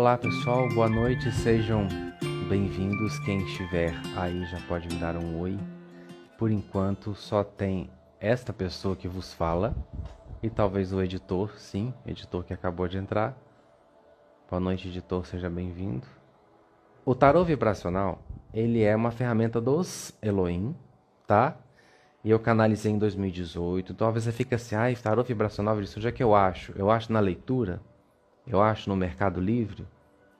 Olá pessoal, boa noite, sejam bem-vindos. Quem estiver aí já pode me dar um oi. Por enquanto só tem esta pessoa que vos fala e talvez o editor, sim, editor que acabou de entrar. Boa noite, editor, seja bem-vindo. O tarô vibracional, ele é uma ferramenta dos Elohim, tá? E eu canalizei em 2018. Então, talvez você fique assim, ah, tarô vibracional, isso onde é que eu acho? Eu acho na leitura? Eu acho no Mercado Livre?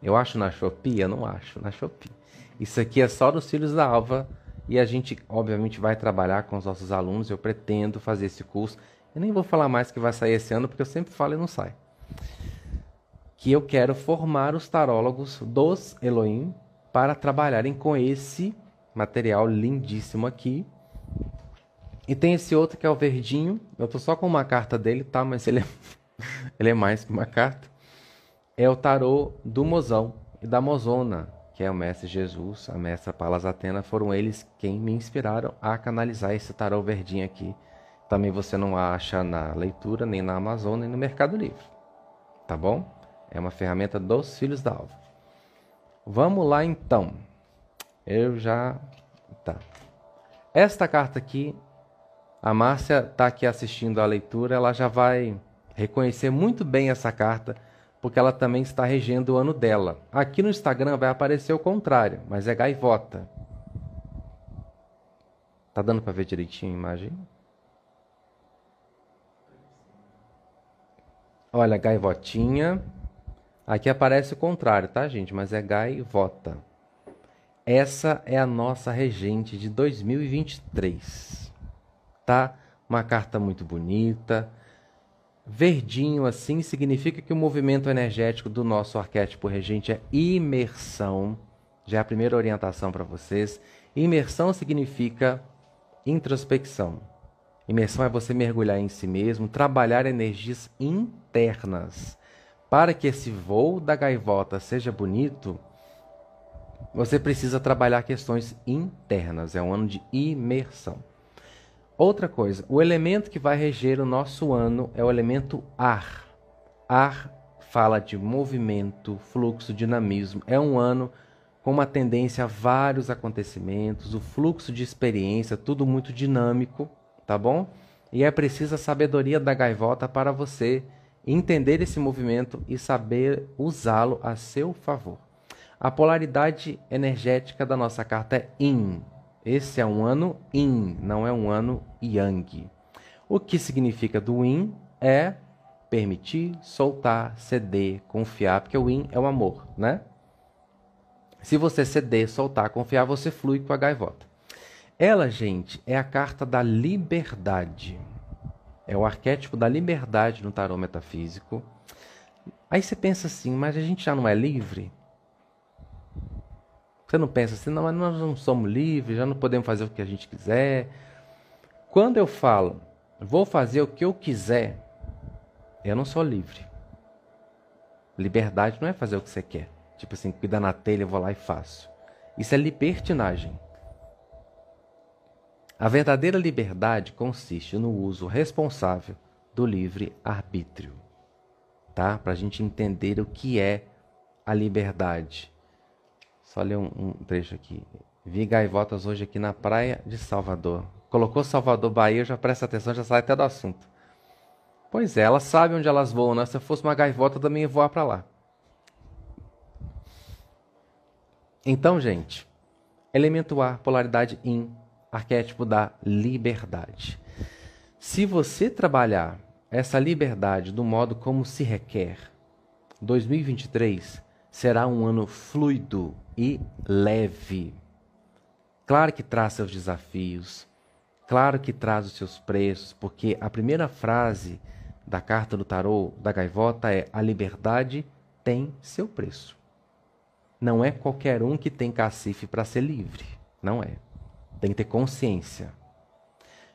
Eu acho na Shopee? Eu não acho na Shopee. Isso aqui é só dos Filhos da Alva e a gente, obviamente, vai trabalhar com os nossos alunos. Eu pretendo fazer esse curso. Eu nem vou falar mais que vai sair esse ano, porque eu sempre falo e não sai. Que eu quero formar os tarólogos dos Elohim para trabalharem com esse material lindíssimo aqui. E tem esse outro que é o verdinho. Eu tô só com uma carta dele, tá? Mas ele é, ele é mais que uma carta é o tarô do mozão e da mozona, que é o mestre Jesus, a mestra Palas Atena, foram eles quem me inspiraram a canalizar esse tarô verdinho aqui. Também você não acha na leitura, nem na Amazon, nem no Mercado Livre. Tá bom? É uma ferramenta dos filhos da alva. Vamos lá então. Eu já. Tá. Esta carta aqui, a Márcia está aqui assistindo a leitura, ela já vai reconhecer muito bem essa carta porque ela também está regendo o ano dela. Aqui no Instagram vai aparecer o contrário, mas é gaivota. Tá dando para ver direitinho a imagem? Olha, gaivotinha. Aqui aparece o contrário, tá, gente? Mas é gaivota. Essa é a nossa regente de 2023. Tá? Uma carta muito bonita Verdinho assim significa que o movimento energético do nosso arquétipo regente é imersão. Já é a primeira orientação para vocês. Imersão significa introspecção. Imersão é você mergulhar em si mesmo, trabalhar energias internas. Para que esse voo da gaivota seja bonito, você precisa trabalhar questões internas. É um ano de imersão. Outra coisa, o elemento que vai reger o nosso ano é o elemento ar. Ar fala de movimento, fluxo, dinamismo. É um ano com uma tendência a vários acontecimentos, o fluxo de experiência, tudo muito dinâmico, tá bom? E é preciso a sabedoria da gaivota para você entender esse movimento e saber usá-lo a seu favor. A polaridade energética da nossa carta é Yin, esse é um ano yin, não é um ano yang. O que significa do yin é permitir, soltar, ceder, confiar, porque o yin é o amor, né? Se você ceder, soltar, confiar, você flui com a gaivota. Ela, gente, é a carta da liberdade. É o arquétipo da liberdade no tarô metafísico. Aí você pensa assim, mas a gente já não é livre? Você não pensa assim, não, mas nós não somos livres, já não podemos fazer o que a gente quiser. Quando eu falo, vou fazer o que eu quiser, eu não sou livre. Liberdade não é fazer o que você quer. Tipo assim, cuidar na telha, eu vou lá e faço. Isso é libertinagem. A verdadeira liberdade consiste no uso responsável do livre arbítrio. Tá? Para a gente entender o que é a liberdade. Só ler um, um trecho aqui. Vi gaivotas hoje aqui na praia de Salvador. Colocou Salvador, Bahia, já presta atenção, já sai até do assunto. Pois é, elas sabem onde elas voam, né? Se eu fosse uma gaivota, eu também ia voar para lá. Então, gente, elemento ar, polaridade in, arquétipo da liberdade. Se você trabalhar essa liberdade do modo como se requer, 2023 será um ano fluido e leve. Claro que traz seus desafios, claro que traz os seus preços, porque a primeira frase da carta do tarô da gaivota é: a liberdade tem seu preço. Não é qualquer um que tem cacife para ser livre. Não é. Tem que ter consciência.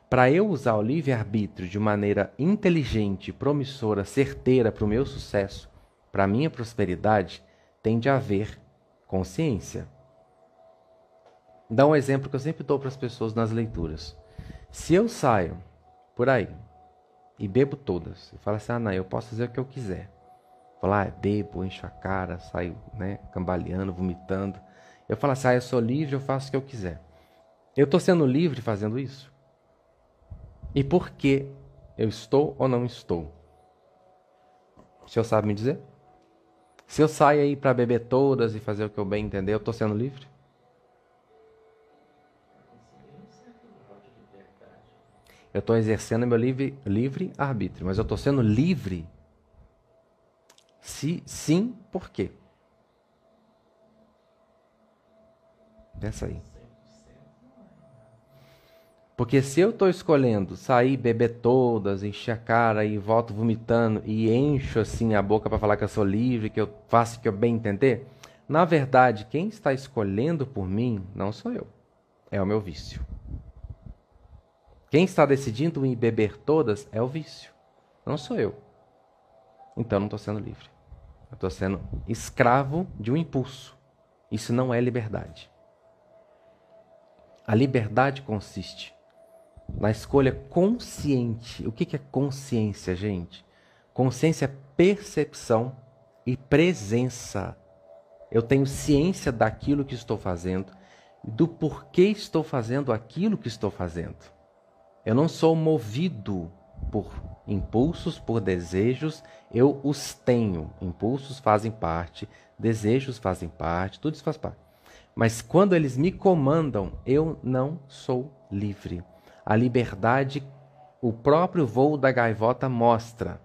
Para eu usar o livre-arbítrio de maneira inteligente, promissora, certeira para o meu sucesso, para a minha prosperidade, tem de haver consciência. Dá um exemplo que eu sempre dou para as pessoas nas leituras. Se eu saio por aí e bebo todas, e falo assim: ah, não, eu posso fazer o que eu quiser. Vou lá, bebo, encho a cara, saio né, cambaleando, vomitando. Eu falo assim, ah, eu sou livre, eu faço o que eu quiser. Eu estou sendo livre fazendo isso? E por que eu estou ou não estou? O senhor sabe me dizer? Se eu saio aí para beber todas e fazer o que eu bem entender, eu estou sendo livre? Eu estou exercendo meu livre, livre arbítrio, mas eu estou sendo livre? Se sim, por quê? Pensa aí. Porque se eu estou escolhendo sair, beber todas, encher a cara e volto vomitando e encho assim a boca para falar que eu sou livre, que eu faço o que eu bem entender, na verdade, quem está escolhendo por mim não sou eu, é o meu vício. Quem está decidindo em beber todas é o vício, não sou eu. Então não estou sendo livre. Eu estou sendo escravo de um impulso. Isso não é liberdade. A liberdade consiste na escolha consciente. O que é consciência, gente? Consciência é percepção e presença. Eu tenho ciência daquilo que estou fazendo, do porquê estou fazendo aquilo que estou fazendo. Eu não sou movido por impulsos, por desejos, eu os tenho. Impulsos fazem parte, desejos fazem parte, tudo isso faz parte. Mas quando eles me comandam, eu não sou livre. A liberdade, o próprio voo da gaivota mostra.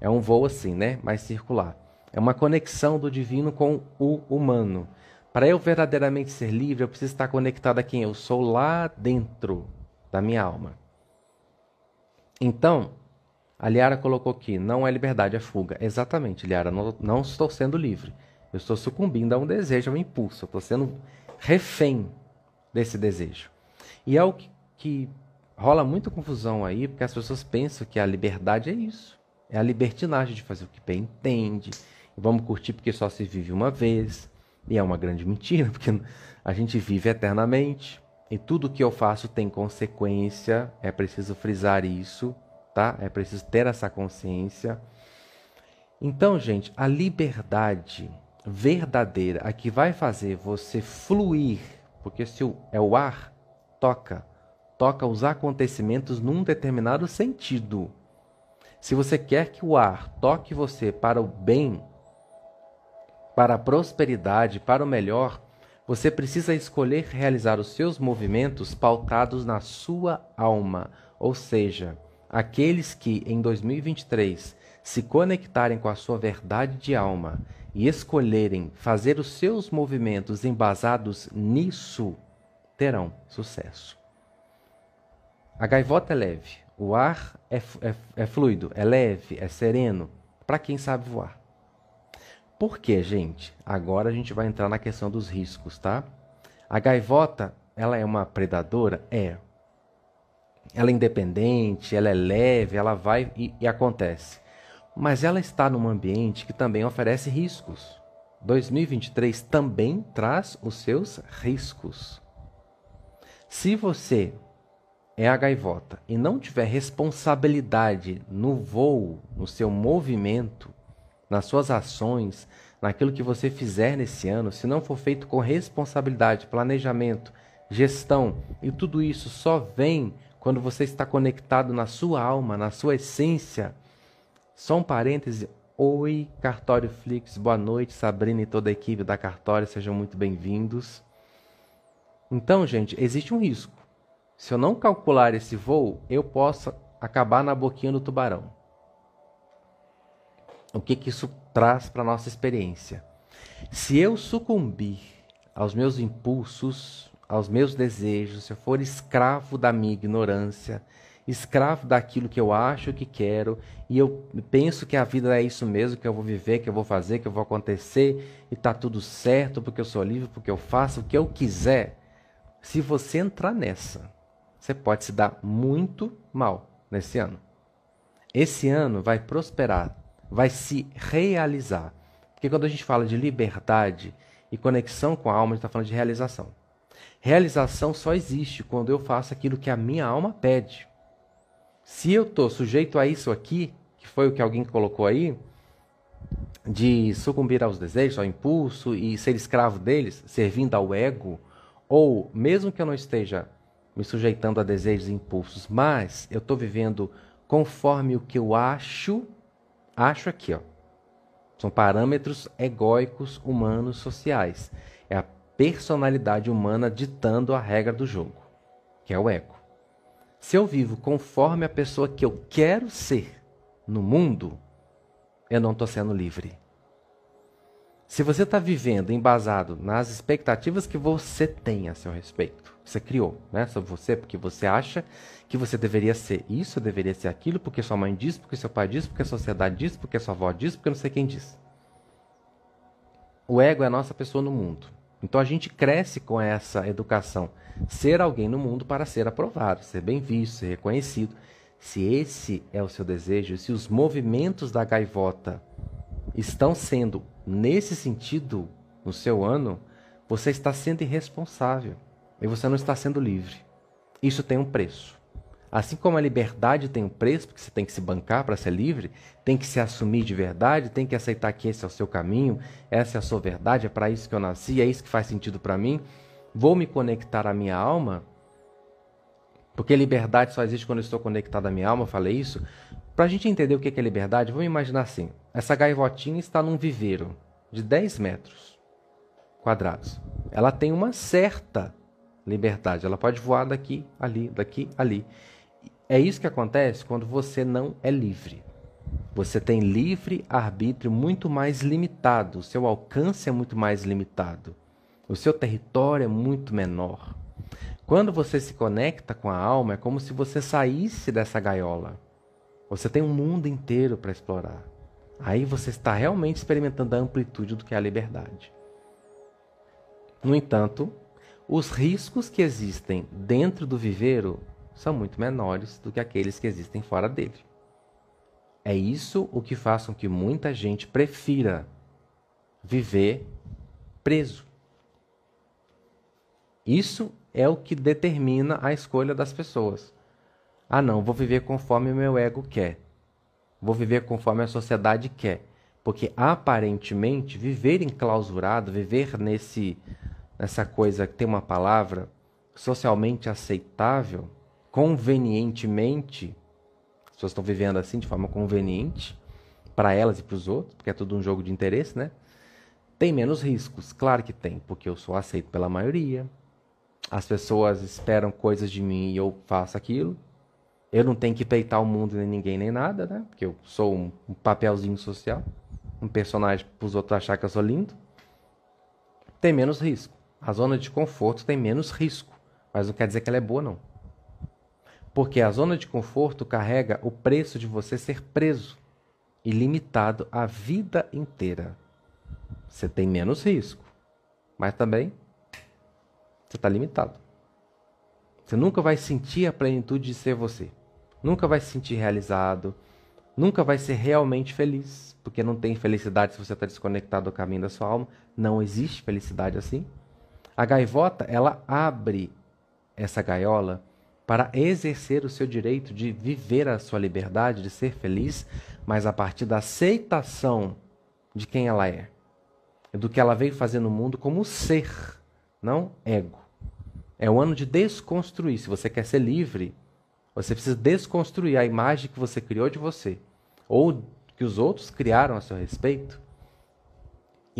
É um voo assim, né? Mais circular. É uma conexão do divino com o humano. Para eu verdadeiramente ser livre, eu preciso estar conectado a quem eu sou lá dentro da minha alma. Então, a Liara colocou aqui, não é liberdade, é fuga. Exatamente, Liara, não, não estou sendo livre. Eu estou sucumbindo a um desejo, a um impulso. Eu estou sendo refém desse desejo. E é o que, que rola muita confusão aí, porque as pessoas pensam que a liberdade é isso. É a libertinagem de fazer o que bem entende. Vamos curtir porque só se vive uma vez. E é uma grande mentira, porque a gente vive eternamente. E tudo que eu faço tem consequência. É preciso frisar isso, tá? É preciso ter essa consciência. Então, gente, a liberdade verdadeira, a que vai fazer você fluir, porque se é o ar, toca toca os acontecimentos num determinado sentido. Se você quer que o ar toque você para o bem, para a prosperidade, para o melhor, você precisa escolher realizar os seus movimentos pautados na sua alma, ou seja, aqueles que em 2023 se conectarem com a sua verdade de alma e escolherem fazer os seus movimentos embasados nisso, terão sucesso. A gaivota é leve, o ar é, é, é fluido, é leve, é sereno, para quem sabe voar. Por que, gente? Agora a gente vai entrar na questão dos riscos, tá? A gaivota, ela é uma predadora? É. Ela é independente, ela é leve, ela vai e, e acontece. Mas ela está num ambiente que também oferece riscos. 2023 também traz os seus riscos. Se você é a gaivota e não tiver responsabilidade no voo, no seu movimento, nas suas ações, naquilo que você fizer nesse ano, se não for feito com responsabilidade, planejamento, gestão, e tudo isso só vem quando você está conectado na sua alma, na sua essência. Só um parêntese. Oi, Cartório Flix, boa noite, Sabrina e toda a equipe da Cartório, sejam muito bem-vindos. Então, gente, existe um risco. Se eu não calcular esse voo, eu posso acabar na boquinha do tubarão. O que, que isso traz para nossa experiência? Se eu sucumbir aos meus impulsos, aos meus desejos, se eu for escravo da minha ignorância, escravo daquilo que eu acho que quero, e eu penso que a vida é isso mesmo, que eu vou viver, que eu vou fazer, que eu vou acontecer, e está tudo certo, porque eu sou livre, porque eu faço o que eu quiser. Se você entrar nessa, você pode se dar muito mal nesse ano. Esse ano vai prosperar, vai se realizar. Porque quando a gente fala de liberdade e conexão com a alma, a gente está falando de realização. Realização só existe quando eu faço aquilo que a minha alma pede. Se eu estou sujeito a isso aqui, que foi o que alguém colocou aí, de sucumbir aos desejos, ao impulso e ser escravo deles, servindo ao ego, ou mesmo que eu não esteja me sujeitando a desejos e impulsos, mas eu estou vivendo conforme o que eu acho, acho aqui, ó. São parâmetros egóicos, humanos, sociais. É a personalidade humana ditando a regra do jogo, que é o ego. Se eu vivo conforme a pessoa que eu quero ser no mundo, eu não estou sendo livre. Se você está vivendo embasado nas expectativas que você tem a seu respeito, você criou, né, sobre você, porque você acha que você deveria ser isso, deveria ser aquilo, porque sua mãe disse, porque seu pai disse, porque a sociedade disse, porque sua avó disse, porque não sei quem disse. O ego é a nossa pessoa no mundo. Então a gente cresce com essa educação. Ser alguém no mundo para ser aprovado, ser bem visto, ser reconhecido. Se esse é o seu desejo, se os movimentos da gaivota estão sendo nesse sentido no seu ano, você está sendo irresponsável e você não está sendo livre. Isso tem um preço. Assim como a liberdade tem um preço, porque você tem que se bancar para ser livre, tem que se assumir de verdade, tem que aceitar que esse é o seu caminho, essa é a sua verdade, é para isso que eu nasci, é isso que faz sentido para mim. Vou me conectar à minha alma, porque liberdade só existe quando eu estou conectado à minha alma, eu falei isso. Para a gente entender o que é liberdade, vamos imaginar assim: essa gaivotinha está num viveiro de 10 metros quadrados. Ela tem uma certa liberdade, ela pode voar daqui, ali, daqui, ali. É isso que acontece quando você não é livre. Você tem livre arbítrio muito mais limitado, o seu alcance é muito mais limitado, o seu território é muito menor. Quando você se conecta com a alma, é como se você saísse dessa gaiola. Você tem um mundo inteiro para explorar. Aí você está realmente experimentando a amplitude do que é a liberdade. No entanto, os riscos que existem dentro do viveiro são muito menores do que aqueles que existem fora dele. É isso o que faz com que muita gente prefira viver preso. Isso é o que determina a escolha das pessoas. Ah, não, vou viver conforme o meu ego quer. Vou viver conforme a sociedade quer. Porque aparentemente viver enclausurado, viver nesse nessa coisa que tem uma palavra socialmente aceitável, convenientemente, as pessoas estão vivendo assim de forma conveniente para elas e para os outros, porque é tudo um jogo de interesse, né? Tem menos riscos, claro que tem, porque eu sou aceito pela maioria. As pessoas esperam coisas de mim e eu faço aquilo. Eu não tenho que peitar o mundo nem ninguém nem nada, né? Porque eu sou um, um papelzinho social, um personagem para os outros achar que eu sou lindo. Tem menos risco. A zona de conforto tem menos risco, mas não quer dizer que ela é boa não. Porque a zona de conforto carrega o preço de você ser preso e limitado a vida inteira. Você tem menos risco, mas também você está limitado. Você nunca vai sentir a plenitude de ser você. Nunca vai se sentir realizado. Nunca vai ser realmente feliz. Porque não tem felicidade se você está desconectado do caminho da sua alma. Não existe felicidade assim. A gaivota, ela abre essa gaiola para exercer o seu direito de viver a sua liberdade, de ser feliz, mas a partir da aceitação de quem ela é, do que ela veio fazer no mundo como ser, não ego. É o ano de desconstruir. Se você quer ser livre, você precisa desconstruir a imagem que você criou de você, ou que os outros criaram a seu respeito,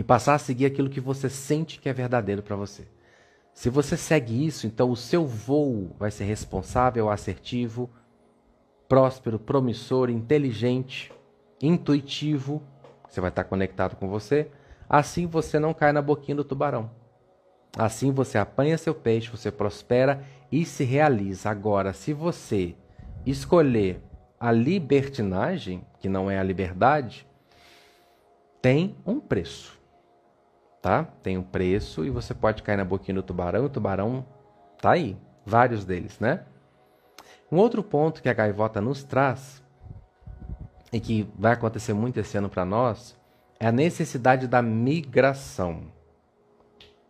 e passar a seguir aquilo que você sente que é verdadeiro para você. Se você segue isso, então o seu voo vai ser responsável, assertivo, próspero, promissor, inteligente, intuitivo. Você vai estar conectado com você. Assim você não cai na boquinha do tubarão. Assim você apanha seu peixe, você prospera e se realiza. Agora, se você escolher a libertinagem, que não é a liberdade, tem um preço tá? Tem um preço e você pode cair na boquinha do tubarão, o tubarão tá aí, vários deles, né? Um outro ponto que a gaivota nos traz e que vai acontecer muito esse ano para nós é a necessidade da migração.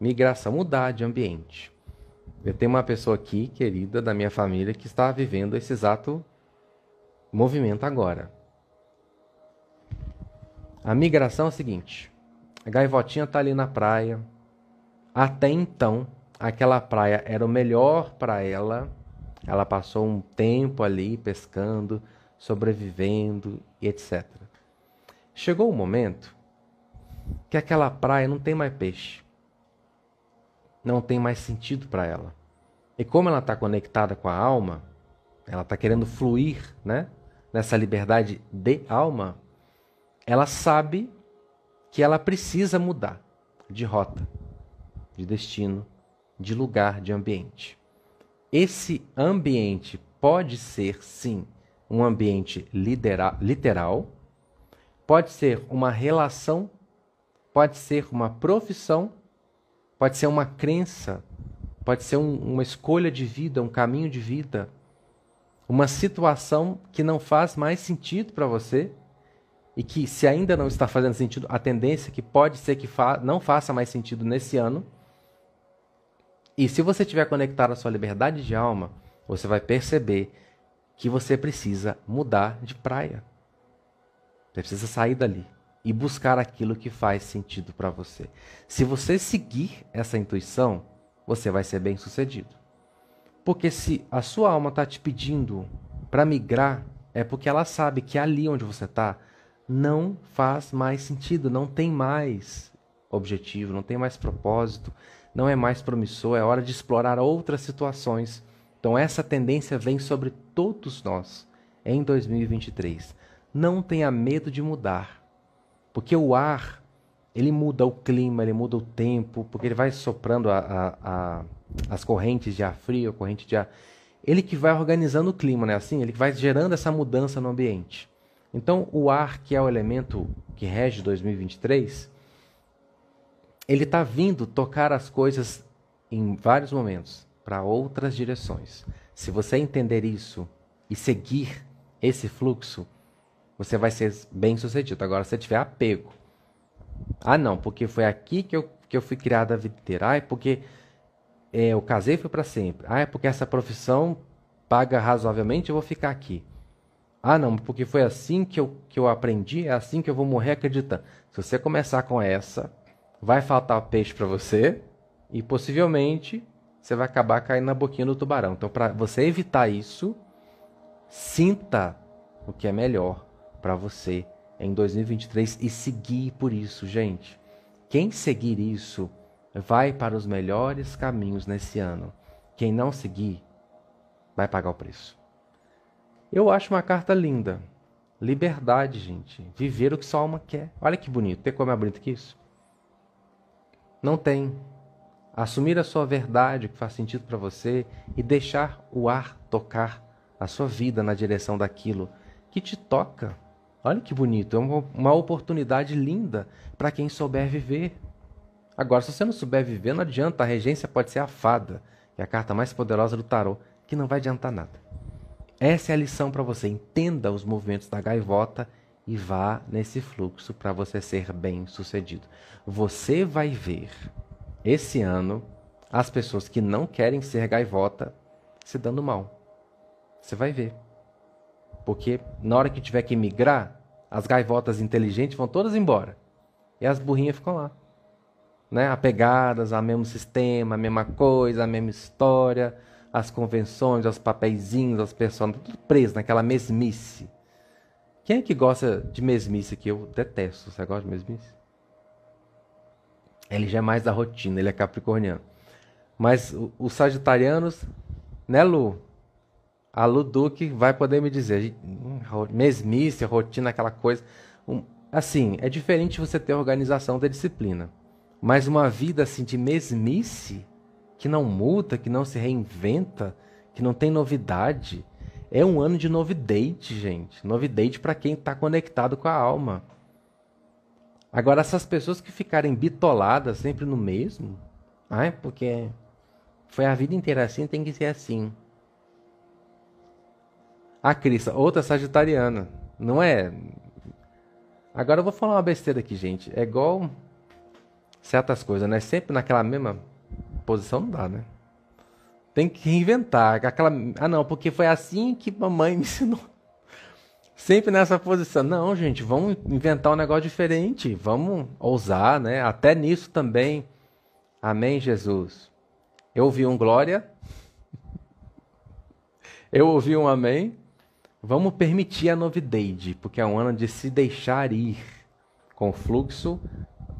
Migração, mudar de ambiente. Eu tenho uma pessoa aqui, querida, da minha família, que está vivendo esse exato movimento agora. A migração é o seguinte: a gaivotinha está ali na praia. Até então, aquela praia era o melhor para ela. Ela passou um tempo ali pescando, sobrevivendo e etc. Chegou o um momento que aquela praia não tem mais peixe. Não tem mais sentido para ela. E como ela está conectada com a alma, ela está querendo fluir né, nessa liberdade de alma, ela sabe que ela precisa mudar de rota, de destino, de lugar, de ambiente. Esse ambiente pode ser, sim, um ambiente literal, pode ser uma relação, pode ser uma profissão, pode ser uma crença, pode ser um, uma escolha de vida, um caminho de vida, uma situação que não faz mais sentido para você e que, se ainda não está fazendo sentido, a tendência é que pode ser que fa não faça mais sentido nesse ano. E se você estiver conectado à sua liberdade de alma, você vai perceber que você precisa mudar de praia. Você precisa sair dali e buscar aquilo que faz sentido para você. Se você seguir essa intuição, você vai ser bem sucedido. Porque se a sua alma está te pedindo para migrar, é porque ela sabe que ali onde você está não faz mais sentido, não tem mais objetivo, não tem mais propósito, não é mais promissor, é hora de explorar outras situações. Então essa tendência vem sobre todos nós em 2023. Não tenha medo de mudar, porque o ar ele muda o clima, ele muda o tempo, porque ele vai soprando a, a, a, as correntes de ar frio, a corrente de ar. Ele que vai organizando o clima, né? Assim, ele que vai gerando essa mudança no ambiente. Então, o ar, que é o elemento que rege 2023, ele está vindo tocar as coisas em vários momentos para outras direções. Se você entender isso e seguir esse fluxo, você vai ser bem sucedido. Agora, se tiver apego, ah, não, porque foi aqui que eu, que eu fui criado a vida inteira. Ah, é porque é, eu casei e para sempre. Ah, é porque essa profissão paga razoavelmente, eu vou ficar aqui. Ah, não, porque foi assim que eu, que eu aprendi, é assim que eu vou morrer acreditando. Se você começar com essa, vai faltar peixe para você e possivelmente você vai acabar caindo na boquinha do tubarão. Então, para você evitar isso, sinta o que é melhor para você em 2023 e seguir por isso, gente. Quem seguir isso vai para os melhores caminhos nesse ano. Quem não seguir vai pagar o preço. Eu acho uma carta linda. Liberdade, gente. Viver o que sua alma quer. Olha que bonito. Tem como é bonito que isso? Não tem. Assumir a sua verdade, que faz sentido para você, e deixar o ar tocar a sua vida na direção daquilo que te toca. Olha que bonito. É uma, uma oportunidade linda para quem souber viver. Agora, se você não souber viver, não adianta. A regência pode ser a fada, que é a carta mais poderosa do tarô, que não vai adiantar nada. Essa é a lição para você. Entenda os movimentos da gaivota e vá nesse fluxo para você ser bem sucedido. Você vai ver esse ano as pessoas que não querem ser gaivota se dando mal. Você vai ver. Porque na hora que tiver que migrar, as gaivotas inteligentes vão todas embora. E as burrinhas ficam lá. Né? Apegadas ao mesmo sistema, a mesma coisa, a mesma história as convenções, aos papeizinhos, aos personagens, tudo preso naquela mesmice. Quem é que gosta de mesmice aqui? Eu detesto. Você gosta de mesmice? Ele já é mais da rotina, ele é capricorniano. Mas os sagitarianos, né, Lu? A Lu Duque vai poder me dizer. Hum, mesmice, rotina, aquela coisa. Assim, é diferente você ter organização da disciplina. Mas uma vida assim de mesmice que não muda, que não se reinventa, que não tem novidade. É um ano de novidade, gente. Novidade para quem está conectado com a alma. Agora, essas pessoas que ficarem bitoladas sempre no mesmo, ai, porque foi a vida inteira assim, tem que ser assim. A Crista, outra sagitariana, não é? Agora eu vou falar uma besteira aqui, gente. É igual certas coisas, né? Sempre naquela mesma posição não dá, né? Tem que reinventar. Aquela... Ah, não, porque foi assim que mamãe me ensinou. Sempre nessa posição. Não, gente, vamos inventar um negócio diferente. Vamos ousar, né? Até nisso também. Amém, Jesus. Eu ouvi um glória. Eu ouvi um amém. Vamos permitir a novidade, porque é um ano de se deixar ir com o fluxo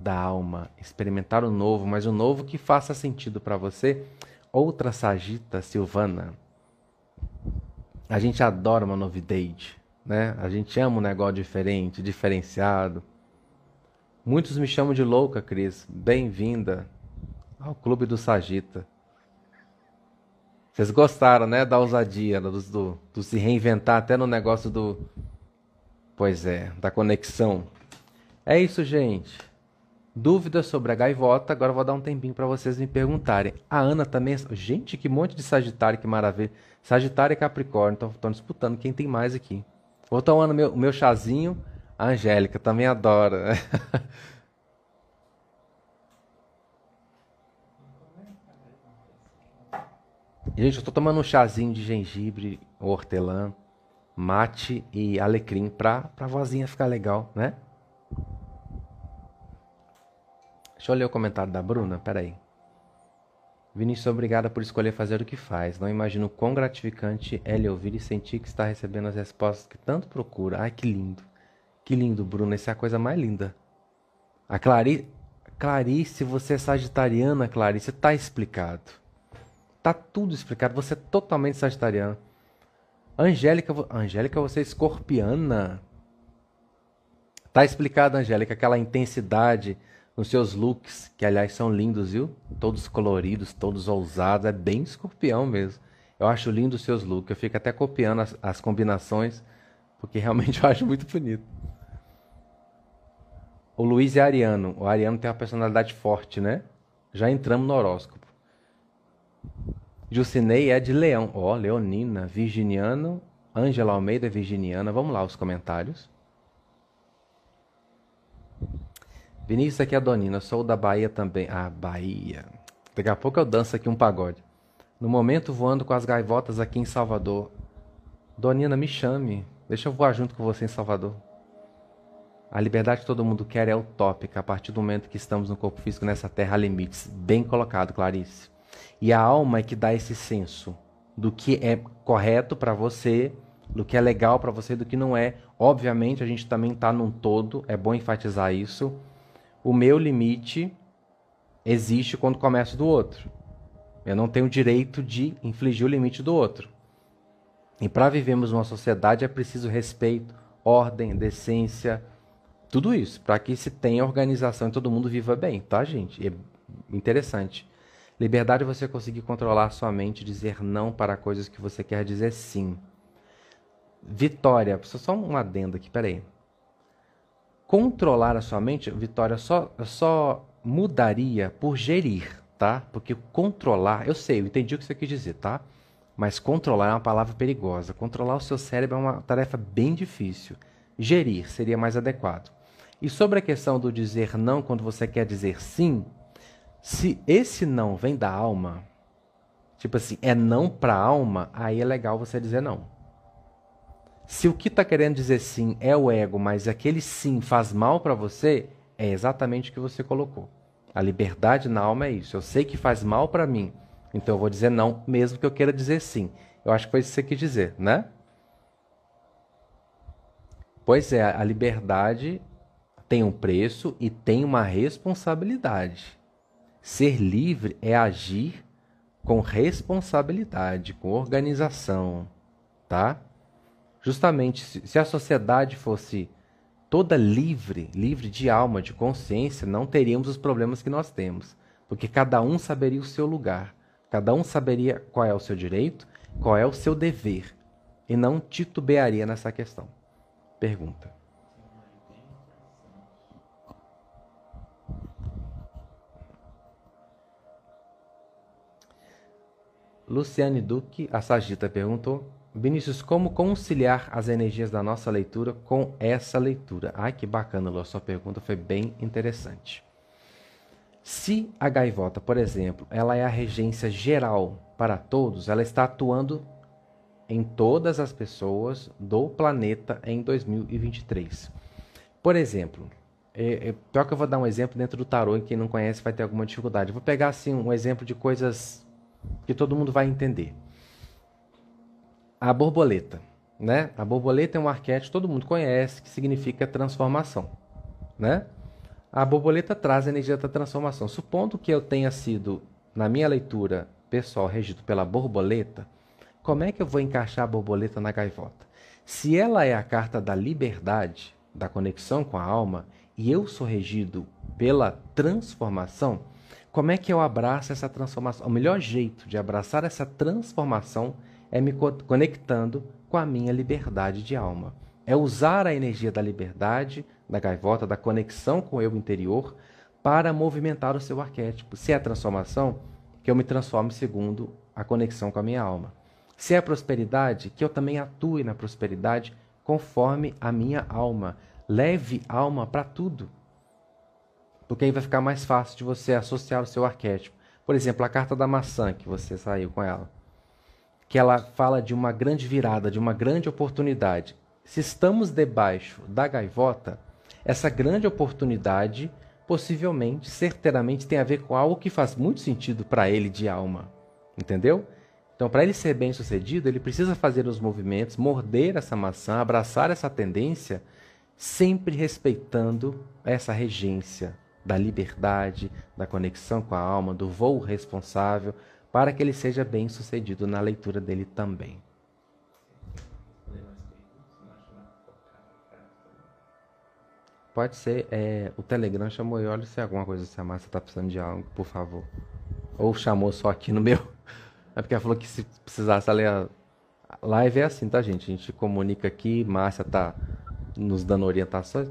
da alma, experimentar o novo, mas o novo que faça sentido para você. Outra sagita silvana. A gente adora uma novidade né? A gente ama um negócio diferente, diferenciado. Muitos me chamam de louca, Cris. Bem-vinda ao Clube do Sagita. Vocês gostaram, né, da ousadia, do, do, do se reinventar até no negócio do. Pois é, da conexão. É isso, gente. Dúvidas sobre a gaivota, agora vou dar um tempinho para vocês me perguntarem. A Ana também. Gente, que monte de Sagitário, que maravilha. Sagitário e Capricórnio, estão disputando quem tem mais aqui. Vou tomando meu, meu chazinho. A Angélica também adora. Gente, eu tô tomando um chazinho de gengibre, hortelã, mate e alecrim pra, pra vozinha ficar legal, né? Deixa eu ler o comentário da Bruna, peraí. Vinícius, obrigada por escolher fazer o que faz. Não imagino quão gratificante é lhe ouvir e sentir que está recebendo as respostas que tanto procura. Ai, que lindo. Que lindo, Bruno. Essa é a coisa mais linda. A Clarice, Clarice você é sagitariana, Clarice. Está explicado. Está tudo explicado. Você é totalmente sagitariana. Angélica, Angélica, você é escorpiana. Está explicado, Angélica, aquela intensidade nos seus looks, que aliás são lindos, viu? Todos coloridos, todos ousados, é bem escorpião mesmo. Eu acho lindo os seus looks, eu fico até copiando as, as combinações, porque realmente eu acho muito bonito. O Luiz é ariano. O ariano tem uma personalidade forte, né? Já entramos no horóscopo. Jucinei é de leão. Ó, oh, leonina, virginiano. Ângela Almeida, virginiana. Vamos lá, os comentários. Vinícius, aqui é a Donina, sou da Bahia também. Ah, Bahia. Daqui a pouco eu danço aqui um pagode. No momento, voando com as gaivotas aqui em Salvador. Donina, me chame. Deixa eu voar junto com você em Salvador. A liberdade que todo mundo quer é utópica a partir do momento que estamos no corpo físico nessa terra há limites. Bem colocado, Clarice. E a alma é que dá esse senso do que é correto para você, do que é legal para você, do que não é. Obviamente, a gente também está num todo, é bom enfatizar isso o meu limite existe quando começa do outro. Eu não tenho direito de infligir o limite do outro. E para vivermos uma sociedade é preciso respeito, ordem, decência, tudo isso, para que se tenha organização e todo mundo viva bem, tá, gente? É interessante. Liberdade é você conseguir controlar sua mente, dizer não para coisas que você quer dizer sim. Vitória, só um adendo aqui, peraí controlar a sua mente, Vitória, só, só mudaria por gerir, tá? Porque controlar, eu sei, eu entendi o que você quis dizer, tá? Mas controlar é uma palavra perigosa. Controlar o seu cérebro é uma tarefa bem difícil. Gerir seria mais adequado. E sobre a questão do dizer não quando você quer dizer sim, se esse não vem da alma, tipo assim, é não para a alma, aí é legal você dizer não. Se o que está querendo dizer sim é o ego, mas aquele sim faz mal para você, é exatamente o que você colocou. A liberdade na alma é isso. Eu sei que faz mal para mim, então eu vou dizer não, mesmo que eu queira dizer sim. Eu acho que foi isso que você quis dizer, né? Pois é, a liberdade tem um preço e tem uma responsabilidade. Ser livre é agir com responsabilidade, com organização, tá? Justamente, se a sociedade fosse toda livre, livre de alma, de consciência, não teríamos os problemas que nós temos. Porque cada um saberia o seu lugar, cada um saberia qual é o seu direito, qual é o seu dever, e não titubearia nessa questão. Pergunta. Luciane Duque, a Sagita, perguntou: Vinícius, como conciliar as energias da nossa leitura com essa leitura? Ai, que bacana, Lu, sua pergunta foi bem interessante. Se a gaivota, por exemplo, ela é a regência geral para todos, ela está atuando em todas as pessoas do planeta em 2023. Por exemplo, é, é, pior que eu vou dar um exemplo dentro do tarô, e quem não conhece vai ter alguma dificuldade. vou pegar assim um exemplo de coisas que todo mundo vai entender. A borboleta, né? A borboleta é um arquétipo que todo mundo conhece, que significa transformação, né? A borboleta traz a energia da transformação. Supondo que eu tenha sido, na minha leitura pessoal, regido pela borboleta, como é que eu vou encaixar a borboleta na gaivota? Se ela é a carta da liberdade, da conexão com a alma, e eu sou regido pela transformação, como é que eu abraço essa transformação? O melhor jeito de abraçar essa transformação é me conectando com a minha liberdade de alma. É usar a energia da liberdade, da gaivota, da conexão com o eu interior, para movimentar o seu arquétipo. Se é a transformação, que eu me transforme segundo a conexão com a minha alma. Se é prosperidade, que eu também atue na prosperidade conforme a minha alma. Leve alma para tudo. Porque aí vai ficar mais fácil de você associar o seu arquétipo. Por exemplo, a carta da maçã que você saiu com ela. Que ela fala de uma grande virada, de uma grande oportunidade. Se estamos debaixo da gaivota, essa grande oportunidade possivelmente, certeiramente, tem a ver com algo que faz muito sentido para ele de alma. Entendeu? Então, para ele ser bem sucedido, ele precisa fazer os movimentos, morder essa maçã, abraçar essa tendência, sempre respeitando essa regência da liberdade, da conexão com a alma, do voo responsável, para que ele seja bem sucedido na leitura dele também. Pode ser, é, o Telegram chamou e olha se é alguma coisa se a Márcia está precisando de algo, por favor. Ou chamou só aqui no meu. É porque ela falou que se precisasse ler a live é assim, tá, gente? A gente comunica aqui, Márcia tá nos dando orientações.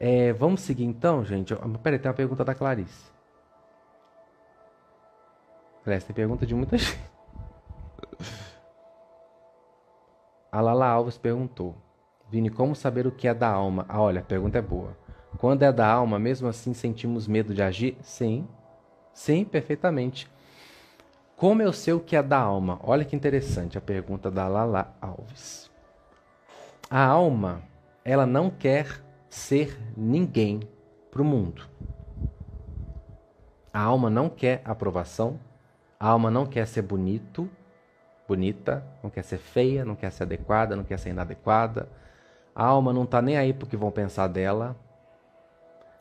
É, vamos seguir então, gente. Peraí, tem uma pergunta da Clarice. Aliás, tem pergunta de muita gente. A Lala Alves perguntou: Vini, como saber o que é da alma? Ah, olha, a pergunta é boa. Quando é da alma, mesmo assim sentimos medo de agir? Sim, sim, perfeitamente. Como eu sei o que é da alma? Olha que interessante a pergunta da Lala Alves. A alma, ela não quer ser ninguém para o mundo. A alma não quer aprovação, a alma não quer ser bonito, bonita, não quer ser feia, não quer ser adequada, não quer ser inadequada. A alma não está nem aí porque vão pensar dela.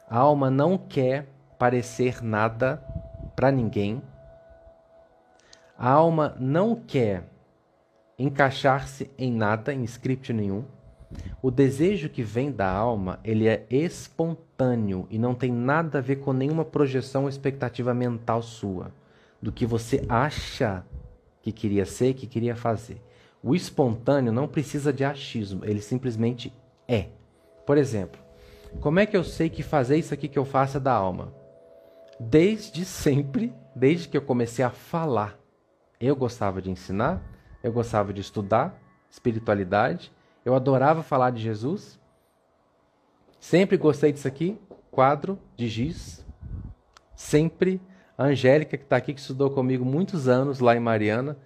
A alma não quer parecer nada para ninguém. A alma não quer encaixar-se em nada, em script nenhum. O desejo que vem da alma, ele é espontâneo e não tem nada a ver com nenhuma projeção ou expectativa mental sua, do que você acha que queria ser, que queria fazer. O espontâneo não precisa de achismo, ele simplesmente é. Por exemplo, como é que eu sei que fazer isso aqui que eu faço é da alma? Desde sempre, desde que eu comecei a falar eu gostava de ensinar, eu gostava de estudar espiritualidade, eu adorava falar de Jesus. Sempre gostei disso aqui, quadro de giz. Sempre a Angélica, que está aqui, que estudou comigo muitos anos lá em Mariana,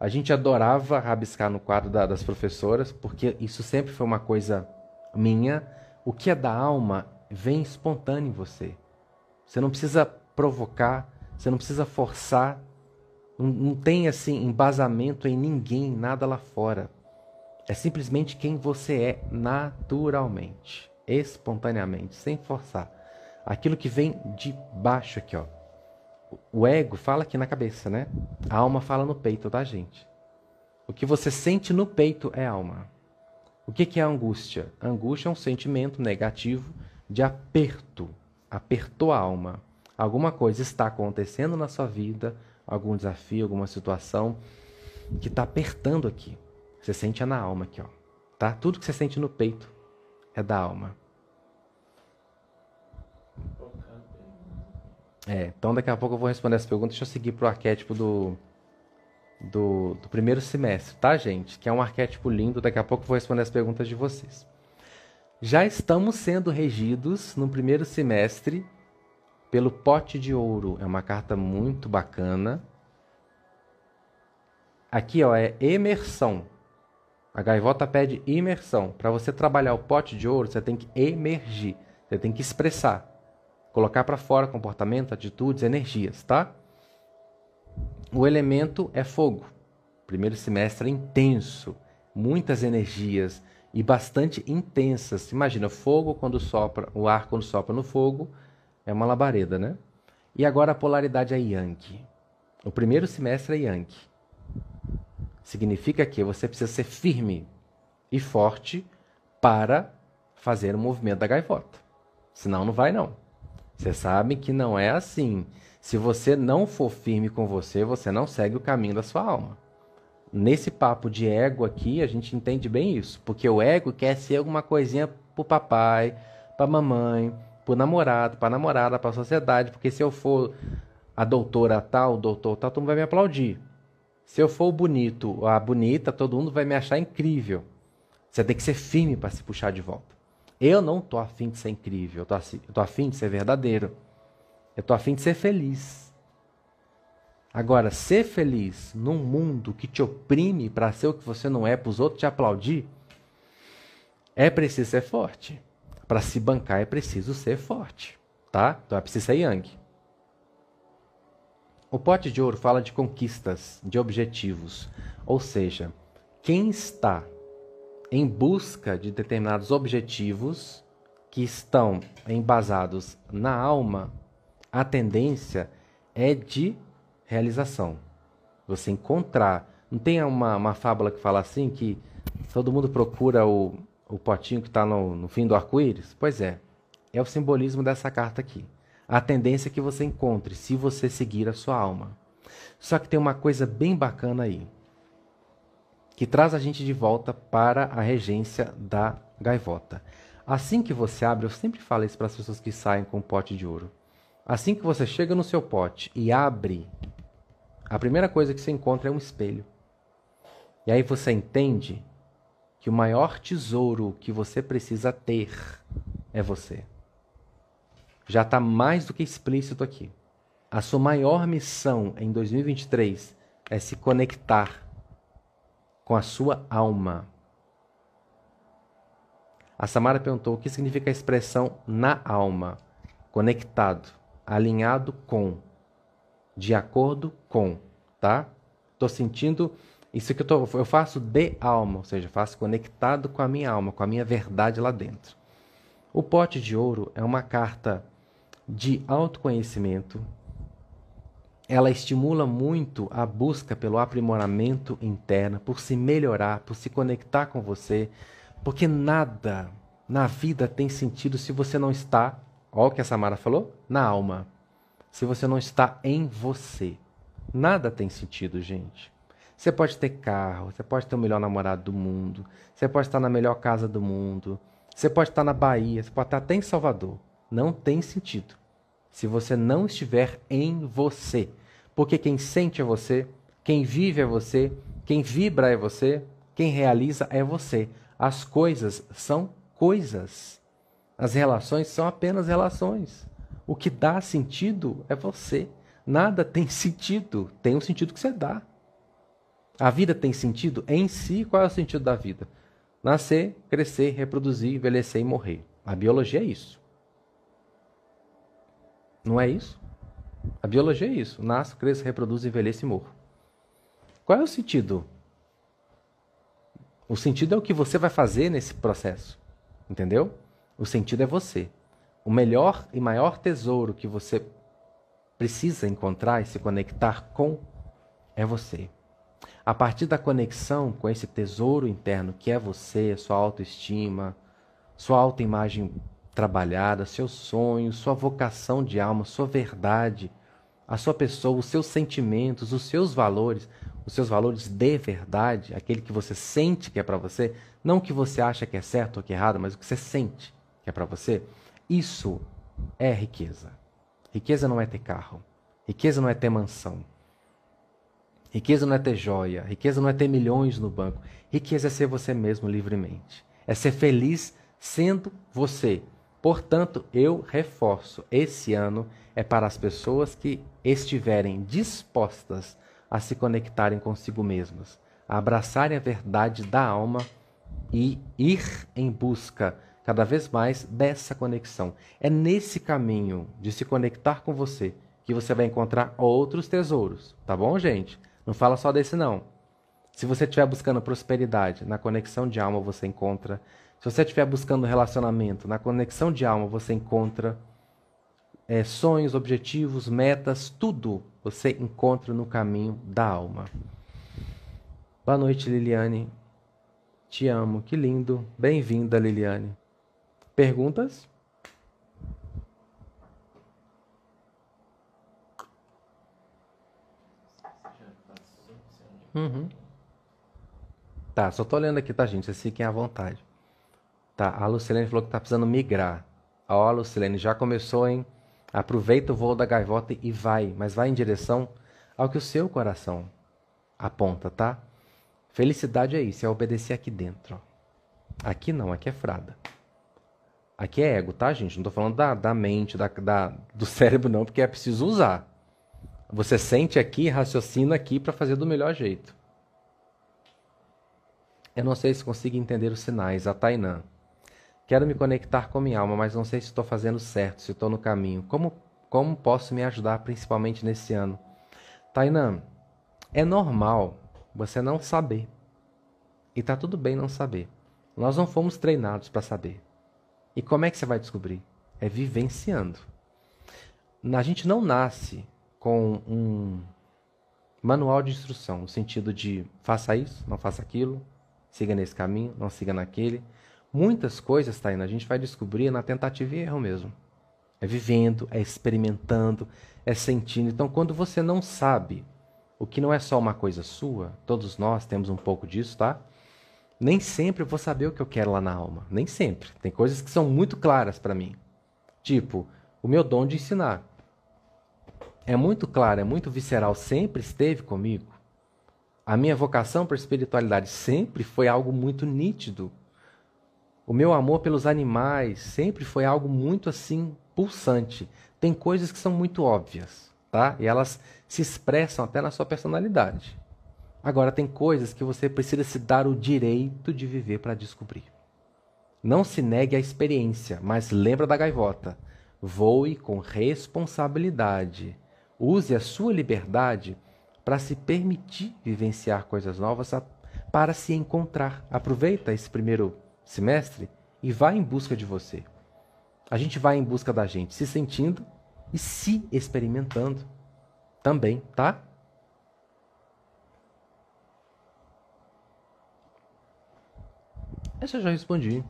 a gente adorava rabiscar no quadro da, das professoras, porque isso sempre foi uma coisa minha. O que é da alma vem espontâneo em você. Você não precisa provocar, você não precisa forçar, não, não tem assim embasamento em ninguém, nada lá fora. É simplesmente quem você é naturalmente, espontaneamente, sem forçar. Aquilo que vem de baixo aqui, ó. O ego fala aqui na cabeça, né? A alma fala no peito da gente. O que você sente no peito é alma. O que, que é angústia? Angústia é um sentimento negativo de aperto. Apertou a alma. Alguma coisa está acontecendo na sua vida, algum desafio, alguma situação que está apertando aqui. Você sente na alma aqui, ó. Tá? Tudo que você sente no peito é da alma. É, então daqui a pouco eu vou responder essa pergunta. Deixa eu seguir pro arquétipo do, do, do primeiro semestre, tá, gente? Que é um arquétipo lindo. Daqui a pouco eu vou responder as perguntas de vocês. Já estamos sendo regidos no primeiro semestre pelo pote de ouro. É uma carta muito bacana. Aqui, ó, é emersão. A gaivota pede imersão. Para você trabalhar o pote de ouro, você tem que emergir. Você tem que expressar. Colocar para fora comportamento, atitudes, energias, tá? O elemento é fogo. Primeiro semestre é intenso, muitas energias e bastante intensas. Imagina, fogo quando sopra, o ar quando sopra no fogo é uma labareda, né? E agora a polaridade é Yang. O primeiro semestre é Yang. Significa que você precisa ser firme e forte para fazer o movimento da gaivota. Senão não vai não. Você sabe que não é assim. Se você não for firme com você, você não segue o caminho da sua alma. Nesse papo de ego aqui, a gente entende bem isso, porque o ego quer ser alguma coisinha pro papai, pra mamãe, pro namorado, pra namorada, pra sociedade, porque se eu for a doutora tal, o doutor tal, todo mundo vai me aplaudir. Se eu for o bonito, a bonita, todo mundo vai me achar incrível. Você tem que ser firme para se puxar de volta. Eu não tô afim de ser incrível, eu tô, afim de ser verdadeiro. Eu tô afim de ser feliz. Agora, ser feliz num mundo que te oprime para ser o que você não é, para os outros te aplaudir, é preciso ser forte. Para se bancar é preciso ser forte, tá? Então é preciso ser yang. O pote de ouro fala de conquistas, de objetivos. Ou seja, quem está em busca de determinados objetivos que estão embasados na alma, a tendência é de realização. Você encontrar. Não tem uma, uma fábula que fala assim que todo mundo procura o, o potinho que está no, no fim do arco-íris? Pois é, é o simbolismo dessa carta aqui a tendência é que você encontre se você seguir a sua alma. Só que tem uma coisa bem bacana aí, que traz a gente de volta para a regência da gaivota. Assim que você abre, eu sempre falo isso para as pessoas que saem com o pote de ouro. Assim que você chega no seu pote e abre, a primeira coisa que você encontra é um espelho. E aí você entende que o maior tesouro que você precisa ter é você já está mais do que explícito aqui. A sua maior missão em 2023 é se conectar com a sua alma. A Samara perguntou o que significa a expressão na alma. Conectado, alinhado com, de acordo com, tá? Estou sentindo isso que eu, tô, eu faço de alma, ou seja, faço conectado com a minha alma, com a minha verdade lá dentro. O pote de ouro é uma carta de autoconhecimento. Ela estimula muito a busca pelo aprimoramento interno, por se melhorar, por se conectar com você, porque nada na vida tem sentido se você não está, olha o que a Samara falou, na alma. Se você não está em você. Nada tem sentido, gente. Você pode ter carro, você pode ter o melhor namorado do mundo, você pode estar na melhor casa do mundo, você pode estar na Bahia, você pode estar até em Salvador não tem sentido se você não estiver em você. Porque quem sente é você, quem vive é você, quem vibra é você, quem realiza é você. As coisas são coisas. As relações são apenas relações. O que dá sentido é você. Nada tem sentido, tem um sentido que você dá. A vida tem sentido em si. Qual é o sentido da vida? Nascer, crescer, reproduzir, envelhecer e morrer. A biologia é isso. Não é isso? A biologia é isso. Nasce, cresce, reproduz, envelhece e morre. Qual é o sentido? O sentido é o que você vai fazer nesse processo. Entendeu? O sentido é você. O melhor e maior tesouro que você precisa encontrar e se conectar com é você. A partir da conexão com esse tesouro interno que é você, sua autoestima, sua autoimagem trabalhada, seus sonhos, sua vocação de alma, sua verdade, a sua pessoa, os seus sentimentos, os seus valores, os seus valores de verdade, aquele que você sente que é para você, não o que você acha que é certo ou que é errado, mas o que você sente que é para você, isso é riqueza. Riqueza não é ter carro, riqueza não é ter mansão, riqueza não é ter joia, riqueza não é ter milhões no banco, riqueza é ser você mesmo livremente, é ser feliz sendo você, Portanto, eu reforço: esse ano é para as pessoas que estiverem dispostas a se conectarem consigo mesmas, a abraçarem a verdade da alma e ir em busca cada vez mais dessa conexão. É nesse caminho de se conectar com você que você vai encontrar outros tesouros, tá bom, gente? Não fala só desse não. Se você estiver buscando prosperidade, na conexão de alma você encontra. Se você estiver buscando relacionamento, na conexão de alma você encontra é, sonhos, objetivos, metas, tudo você encontra no caminho da alma. Boa noite, Liliane. Te amo, que lindo. Bem-vinda, Liliane. Perguntas? Uhum. Tá, só tô olhando aqui, tá, gente? Vocês fiquem à vontade. Tá, a Lucilene falou que tá precisando migrar. Ó, Lucilene, já começou, hein? Aproveita o voo da gaivota e vai, mas vai em direção ao que o seu coração aponta, tá? Felicidade é isso, é obedecer aqui dentro. Aqui não, aqui é frada. Aqui é ego, tá, gente? Não tô falando da, da mente, da, da, do cérebro, não, porque é preciso usar. Você sente aqui, raciocina aqui para fazer do melhor jeito. Eu não sei se consigo entender os sinais. A Tainã. Quero me conectar com minha alma, mas não sei se estou fazendo certo, se estou no caminho. Como, como posso me ajudar, principalmente nesse ano? Tainã, é normal você não saber. E tá tudo bem não saber. Nós não fomos treinados para saber. E como é que você vai descobrir? É vivenciando. A gente não nasce com um manual de instrução, no sentido de faça isso, não faça aquilo, siga nesse caminho, não siga naquele. Muitas coisas, tá a gente vai descobrir na tentativa e erro mesmo. É vivendo, é experimentando, é sentindo. Então, quando você não sabe o que não é só uma coisa sua, todos nós temos um pouco disso, tá? Nem sempre eu vou saber o que eu quero lá na alma. Nem sempre. Tem coisas que são muito claras para mim. Tipo, o meu dom de ensinar é muito claro, é muito visceral, sempre esteve comigo. A minha vocação para espiritualidade sempre foi algo muito nítido. O meu amor pelos animais sempre foi algo muito assim pulsante. Tem coisas que são muito óbvias, tá? E elas se expressam até na sua personalidade. Agora tem coisas que você precisa se dar o direito de viver para descobrir. Não se negue à experiência, mas lembra da gaivota. Voe com responsabilidade. Use a sua liberdade para se permitir vivenciar coisas novas, para se encontrar. Aproveita esse primeiro semestre e vá em busca de você. A gente vai em busca da gente, se sentindo e se experimentando também, tá? Essa eu já respondi.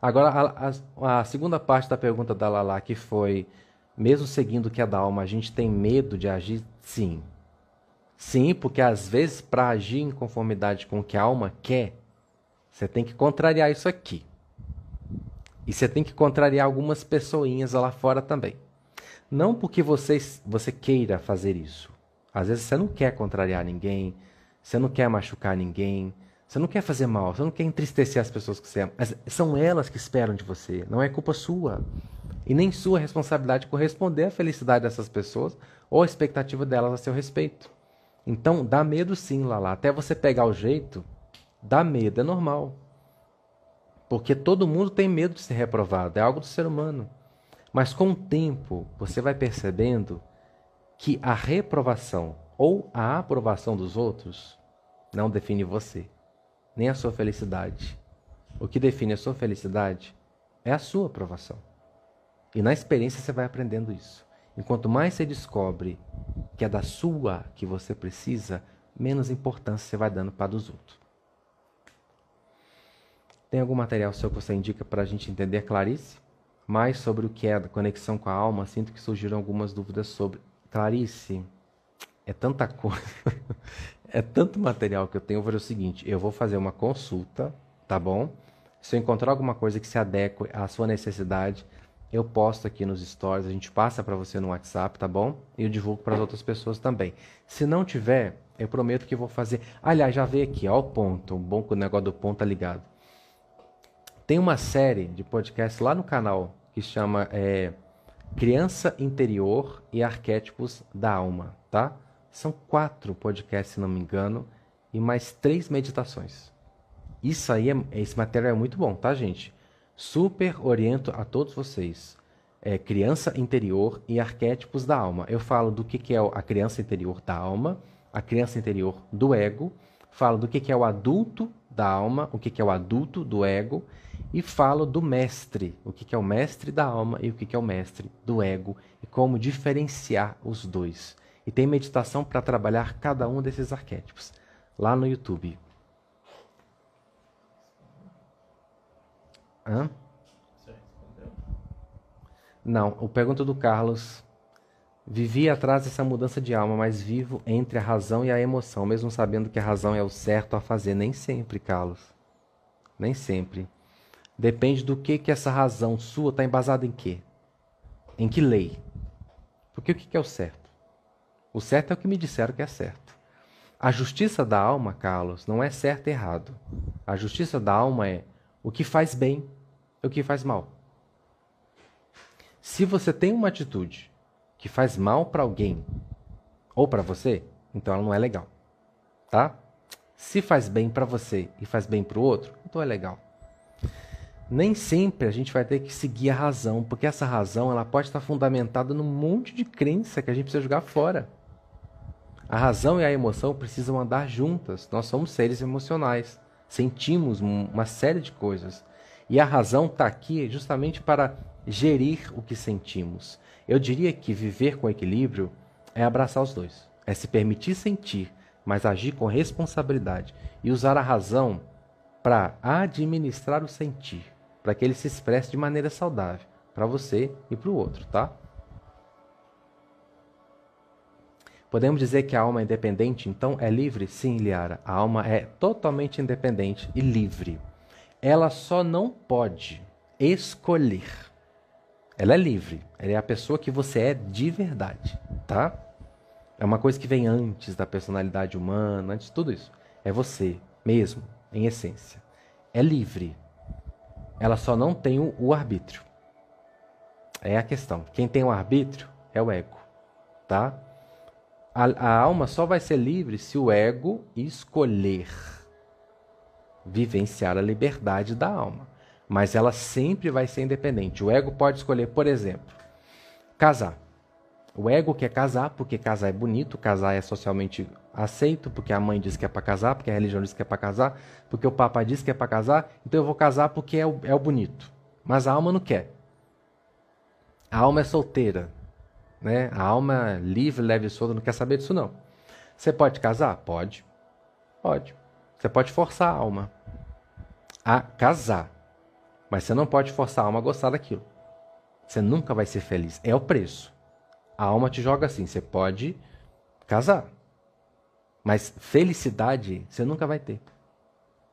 Agora, a, a, a segunda parte da pergunta da Lala, que foi mesmo seguindo o que é da alma, a gente tem medo de agir? Sim. Sim, porque às vezes para agir em conformidade com o que a alma quer, você tem que contrariar isso aqui. E você tem que contrariar algumas pessoinhas lá fora também. Não porque você, você queira fazer isso. Às vezes você não quer contrariar ninguém, você não quer machucar ninguém, você não quer fazer mal, você não quer entristecer as pessoas que você ama. Mas são elas que esperam de você, não é culpa sua e nem sua responsabilidade corresponder à felicidade dessas pessoas ou à expectativa delas a seu respeito. Então, dá medo sim, Lala. Até você pegar o jeito, dá medo, é normal. Porque todo mundo tem medo de ser reprovado, é algo do ser humano. Mas com o tempo, você vai percebendo que a reprovação ou a aprovação dos outros não define você, nem a sua felicidade. O que define a sua felicidade é a sua aprovação. E na experiência você vai aprendendo isso. Enquanto mais você descobre que é da sua que você precisa, menos importância você vai dando para dos outros. Tem algum material seu que você indica para a gente entender, Clarice? Mais sobre o que é a conexão com a alma? Sinto que surgiram algumas dúvidas sobre. Clarice, é tanta coisa, é tanto material que eu tenho. Eu vou fazer o seguinte: eu vou fazer uma consulta, tá bom? Se eu encontrar alguma coisa que se adeque à sua necessidade, eu posto aqui nos stories, a gente passa para você no WhatsApp, tá bom? E eu divulgo para as outras pessoas também. Se não tiver, eu prometo que vou fazer. Aliás, já veio aqui, ó, o ponto. O bom que o negócio do ponto tá ligado. Tem uma série de podcasts lá no canal que chama é, Criança Interior e Arquétipos da Alma, tá? São quatro podcasts, se não me engano, e mais três meditações. Isso aí, é, esse material é muito bom, tá, gente? Super oriento a todos vocês. É, criança interior e arquétipos da alma. Eu falo do que, que é a criança interior da alma, a criança interior do ego, falo do que, que é o adulto da alma, o que, que é o adulto do ego, e falo do mestre, o que, é o mestre da alma e o que é o mestre do ego, e como diferenciar os dois. E tem meditação para trabalhar cada um desses arquétipos lá no YouTube. Hã? Não, o pergunta do Carlos. Vivi atrás dessa mudança de alma, mas vivo entre a razão e a emoção, mesmo sabendo que a razão é o certo a fazer. Nem sempre, Carlos. Nem sempre. Depende do que que essa razão sua está embasada em quê? Em que lei? Porque o que, é o certo? O certo é o que me disseram que é certo. A justiça da alma, Carlos, não é certo e errado. A justiça da alma é o que faz bem e o que faz mal. Se você tem uma atitude que faz mal para alguém ou para você, então ela não é legal. Tá? Se faz bem para você e faz bem para o outro, então é legal. Nem sempre a gente vai ter que seguir a razão, porque essa razão ela pode estar fundamentada num monte de crença que a gente precisa jogar fora. A razão e a emoção precisam andar juntas. Nós somos seres emocionais, sentimos uma série de coisas. E a razão está aqui justamente para gerir o que sentimos. Eu diria que viver com equilíbrio é abraçar os dois, é se permitir sentir, mas agir com responsabilidade e usar a razão para administrar o sentir, para que ele se expresse de maneira saudável para você e para o outro, tá? Podemos dizer que a alma é independente, então é livre? Sim, Liara. A alma é totalmente independente e livre. Ela só não pode escolher. Ela é livre. Ela é a pessoa que você é de verdade, tá? É uma coisa que vem antes da personalidade humana, antes de tudo isso. É você mesmo, em essência. É livre. Ela só não tem o, o arbítrio. É a questão. Quem tem o arbítrio é o ego, tá? A, a alma só vai ser livre se o ego escolher vivenciar a liberdade da alma. Mas ela sempre vai ser independente. O ego pode escolher, por exemplo, casar. O ego quer casar porque casar é bonito, casar é socialmente aceito, porque a mãe diz que é para casar, porque a religião diz que é para casar, porque o papa diz que é para casar, então eu vou casar porque é o, é o bonito. Mas a alma não quer. A alma é solteira, né? A alma livre, leve e solta não quer saber disso não. Você pode casar? Pode. Pode. Você pode forçar a alma a casar. Mas você não pode forçar a alma a gostar daquilo. Você nunca vai ser feliz. É o preço. A alma te joga assim, você pode casar. Mas felicidade você nunca vai ter.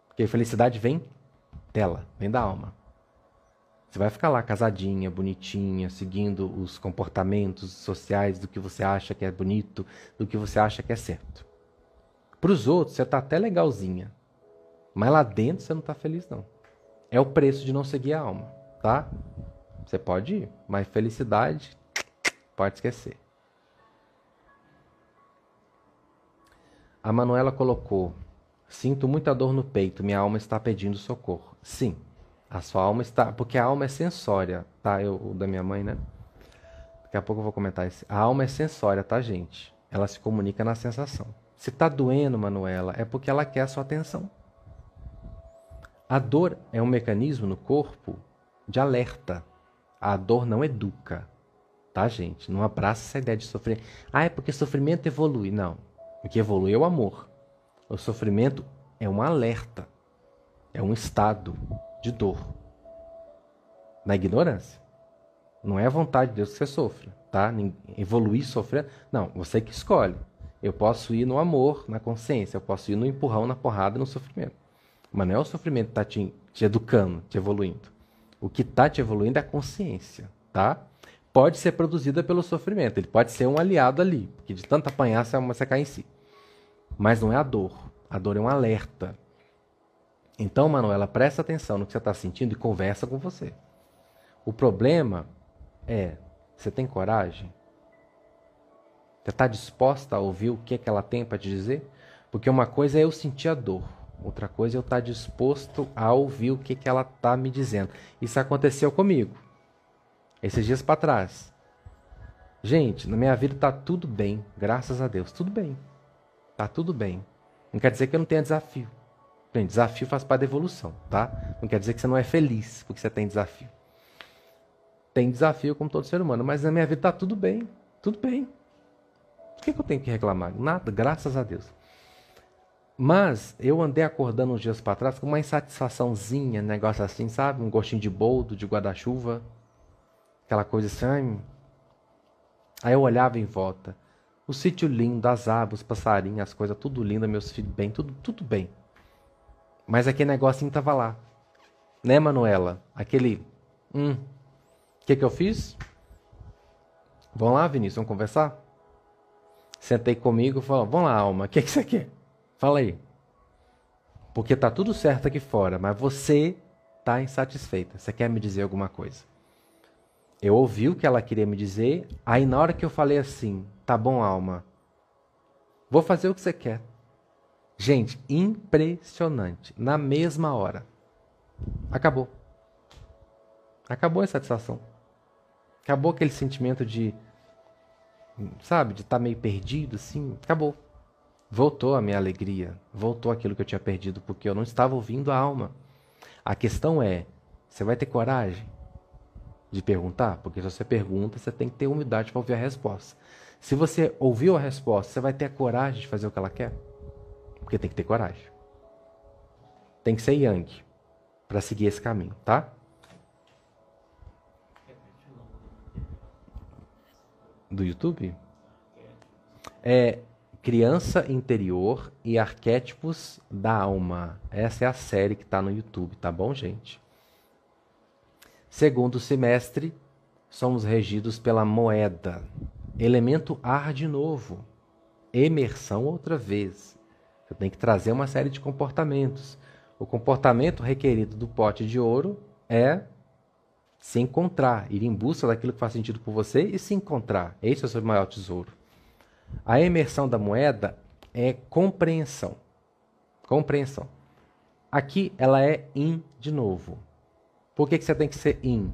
Porque felicidade vem dela, vem da alma. Você vai ficar lá casadinha, bonitinha, seguindo os comportamentos sociais do que você acha que é bonito, do que você acha que é certo. Para os outros, você está até legalzinha. Mas lá dentro você não está feliz, não. É o preço de não seguir a alma, tá? Você pode ir, mas felicidade, pode esquecer. A Manuela colocou: Sinto muita dor no peito, minha alma está pedindo socorro. Sim, a sua alma está. Porque a alma é sensória, tá? Eu, o da minha mãe, né? Daqui a pouco eu vou comentar isso. A alma é sensória, tá, gente? Ela se comunica na sensação. Se tá doendo, Manuela, é porque ela quer a sua atenção. A dor é um mecanismo no corpo de alerta. A dor não educa, tá, gente? Não abraça essa ideia de sofrer. Ah, é porque sofrimento evolui. Não. O que evolui é o amor. O sofrimento é um alerta. É um estado de dor. Na ignorância. Não é a vontade de Deus que você sofra, tá? Evoluir sofrer. Não, você que escolhe. Eu posso ir no amor, na consciência. Eu posso ir no empurrão, na porrada, no sofrimento. Mas não é o sofrimento que está te, te educando, te evoluindo. O que está te evoluindo é a consciência, tá? Pode ser produzida pelo sofrimento. Ele pode ser um aliado ali, porque de tanto apanhar você cai em si. Mas não é a dor. A dor é um alerta. Então, Manuela, presta atenção no que você está sentindo e conversa com você. O problema é, você tem coragem? Você está disposta a ouvir o que, é que ela tem para te dizer? Porque uma coisa é eu sentir a dor, outra coisa é eu estar disposto a ouvir o que, que ela está me dizendo. Isso aconteceu comigo, esses dias para trás. Gente, na minha vida está tudo bem, graças a Deus, tudo bem. Tá tudo bem. Não quer dizer que eu não tenha desafio. Bem, desafio faz parte da evolução, tá? Não quer dizer que você não é feliz porque você tem desafio. Tem desafio como todo ser humano, mas na minha vida está tudo bem, tudo bem. O que, que eu tenho que reclamar? Nada, graças a Deus. Mas eu andei acordando uns dias para trás com uma insatisfaçãozinha, negócio assim, sabe? Um gostinho de boldo, de guarda-chuva. Aquela coisa assim. Aí eu olhava em volta. O sítio lindo, as árvores, os passarinhos, as coisas, tudo lindo, meus filhos bem, tudo, tudo bem. Mas aquele negocinho tava lá. Né, Manuela? Aquele. Hum. O que, que eu fiz? Vamos lá, Vinícius, vamos conversar? Sentei comigo e falou: Vamos lá, Alma, o que, que você quer? Fala aí. Porque tá tudo certo aqui fora, mas você tá insatisfeita. Você quer me dizer alguma coisa? Eu ouvi o que ela queria me dizer, aí na hora que eu falei assim, tá bom, alma, vou fazer o que você quer. Gente, impressionante. Na mesma hora. Acabou. Acabou a satisfação. Acabou aquele sentimento de, sabe, de estar tá meio perdido, assim. Acabou. Voltou a minha alegria. Voltou aquilo que eu tinha perdido, porque eu não estava ouvindo a alma. A questão é: você vai ter coragem? De perguntar? Porque se você pergunta, você tem que ter humildade para ouvir a resposta. Se você ouviu a resposta, você vai ter a coragem de fazer o que ela quer? Porque tem que ter coragem. Tem que ser Yang para seguir esse caminho, tá? Do YouTube? É Criança Interior e Arquétipos da Alma. Essa é a série que está no YouTube, tá bom, gente? Segundo semestre, somos regidos pela moeda. Elemento ar de novo. Emersão outra vez. Você tem que trazer uma série de comportamentos. O comportamento requerido do pote de ouro é se encontrar, ir em busca daquilo que faz sentido por você e se encontrar. Esse é o seu maior tesouro. A emersão da moeda é compreensão. Compreensão. Aqui ela é in de novo. Por que, que você tem que ser yin?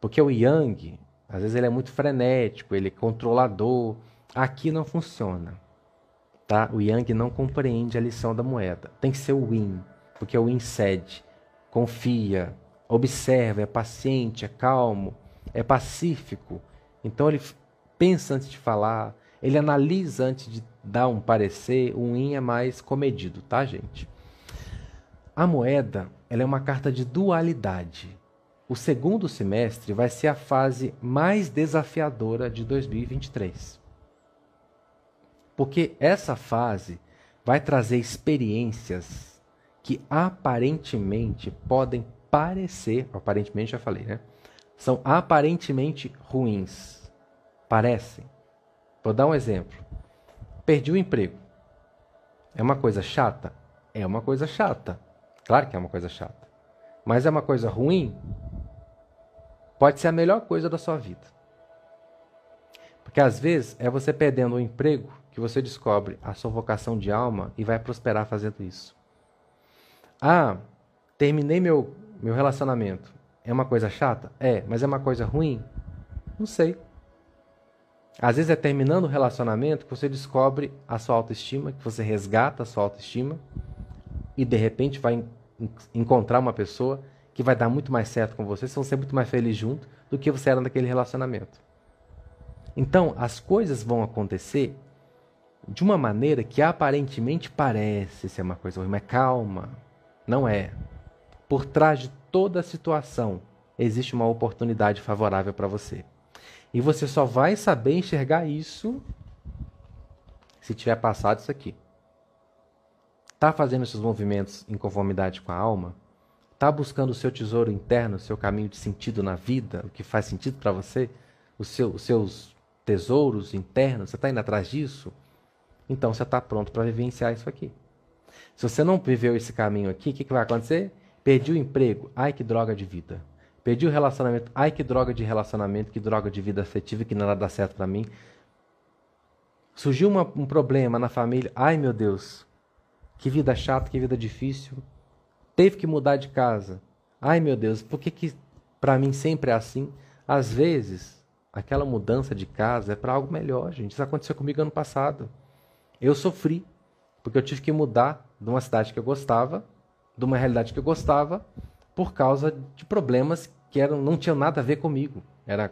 Porque o yang, às vezes ele é muito frenético, ele é controlador. Aqui não funciona. Tá? O yang não compreende a lição da moeda. Tem que ser o yin, porque o yin cede, confia, observa, é paciente, é calmo, é pacífico. Então ele pensa antes de falar, ele analisa antes de dar um parecer. O yin é mais comedido, tá, gente? A moeda ela é uma carta de dualidade. O segundo semestre vai ser a fase mais desafiadora de 2023. Porque essa fase vai trazer experiências que aparentemente podem parecer, aparentemente já falei, né? São aparentemente ruins. Parecem. Vou dar um exemplo. Perdi o emprego. É uma coisa chata? É uma coisa chata. Claro que é uma coisa chata. Mas é uma coisa ruim? Pode ser a melhor coisa da sua vida. Porque às vezes é você perdendo um emprego que você descobre a sua vocação de alma e vai prosperar fazendo isso. Ah, terminei meu, meu relacionamento. É uma coisa chata? É, mas é uma coisa ruim? Não sei. Às vezes é terminando o relacionamento que você descobre a sua autoestima, que você resgata a sua autoestima e de repente vai encontrar uma pessoa que vai dar muito mais certo com você, vocês vão ser muito mais felizes junto do que você era naquele relacionamento. Então, as coisas vão acontecer de uma maneira que aparentemente parece ser uma coisa ruim, mas calma, não é. Por trás de toda a situação existe uma oportunidade favorável para você. E você só vai saber enxergar isso se tiver passado isso aqui. Está fazendo esses movimentos em conformidade com a alma? Está buscando o seu tesouro interno, o seu caminho de sentido na vida, o que faz sentido para você? Seu, os seus tesouros internos, você está indo atrás disso? Então você está pronto para vivenciar isso aqui. Se você não viveu esse caminho aqui, o que, que vai acontecer? Perdi o emprego, ai que droga de vida. Perdi o relacionamento, ai que droga de relacionamento, que droga de vida afetiva, que nada dá certo para mim. Surgiu uma, um problema na família, ai meu Deus, Que vida chata, que vida difícil. Teve que mudar de casa. Ai meu Deus, por que, que para mim sempre é assim? Às vezes, aquela mudança de casa é para algo melhor, gente. Isso aconteceu comigo ano passado. Eu sofri, porque eu tive que mudar de uma cidade que eu gostava, de uma realidade que eu gostava, por causa de problemas que eram, não tinham nada a ver comigo. Era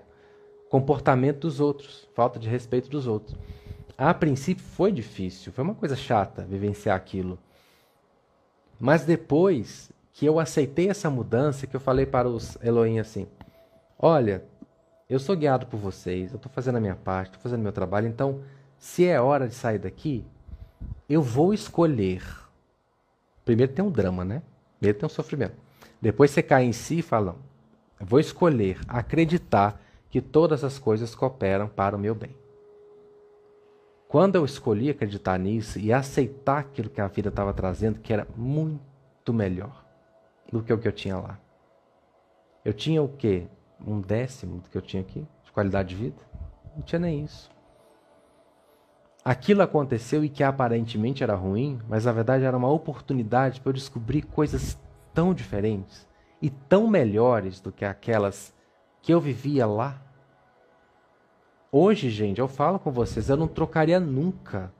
comportamento dos outros, falta de respeito dos outros. A princípio foi difícil, foi uma coisa chata vivenciar aquilo. Mas depois que eu aceitei essa mudança, que eu falei para os Elohim assim: Olha, eu sou guiado por vocês, eu estou fazendo a minha parte, estou fazendo meu trabalho, então, se é hora de sair daqui, eu vou escolher. Primeiro tem um drama, né? Primeiro tem um sofrimento. Depois você cai em si e fala: vou escolher acreditar que todas as coisas cooperam para o meu bem. Quando eu escolhi acreditar nisso e aceitar aquilo que a vida estava trazendo, que era muito melhor do que o que eu tinha lá. Eu tinha o quê? Um décimo do que eu tinha aqui de qualidade de vida? Não tinha nem isso. Aquilo aconteceu e que aparentemente era ruim, mas na verdade era uma oportunidade para eu descobrir coisas tão diferentes e tão melhores do que aquelas que eu vivia lá Hoje, gente, eu falo com vocês, eu não trocaria nunca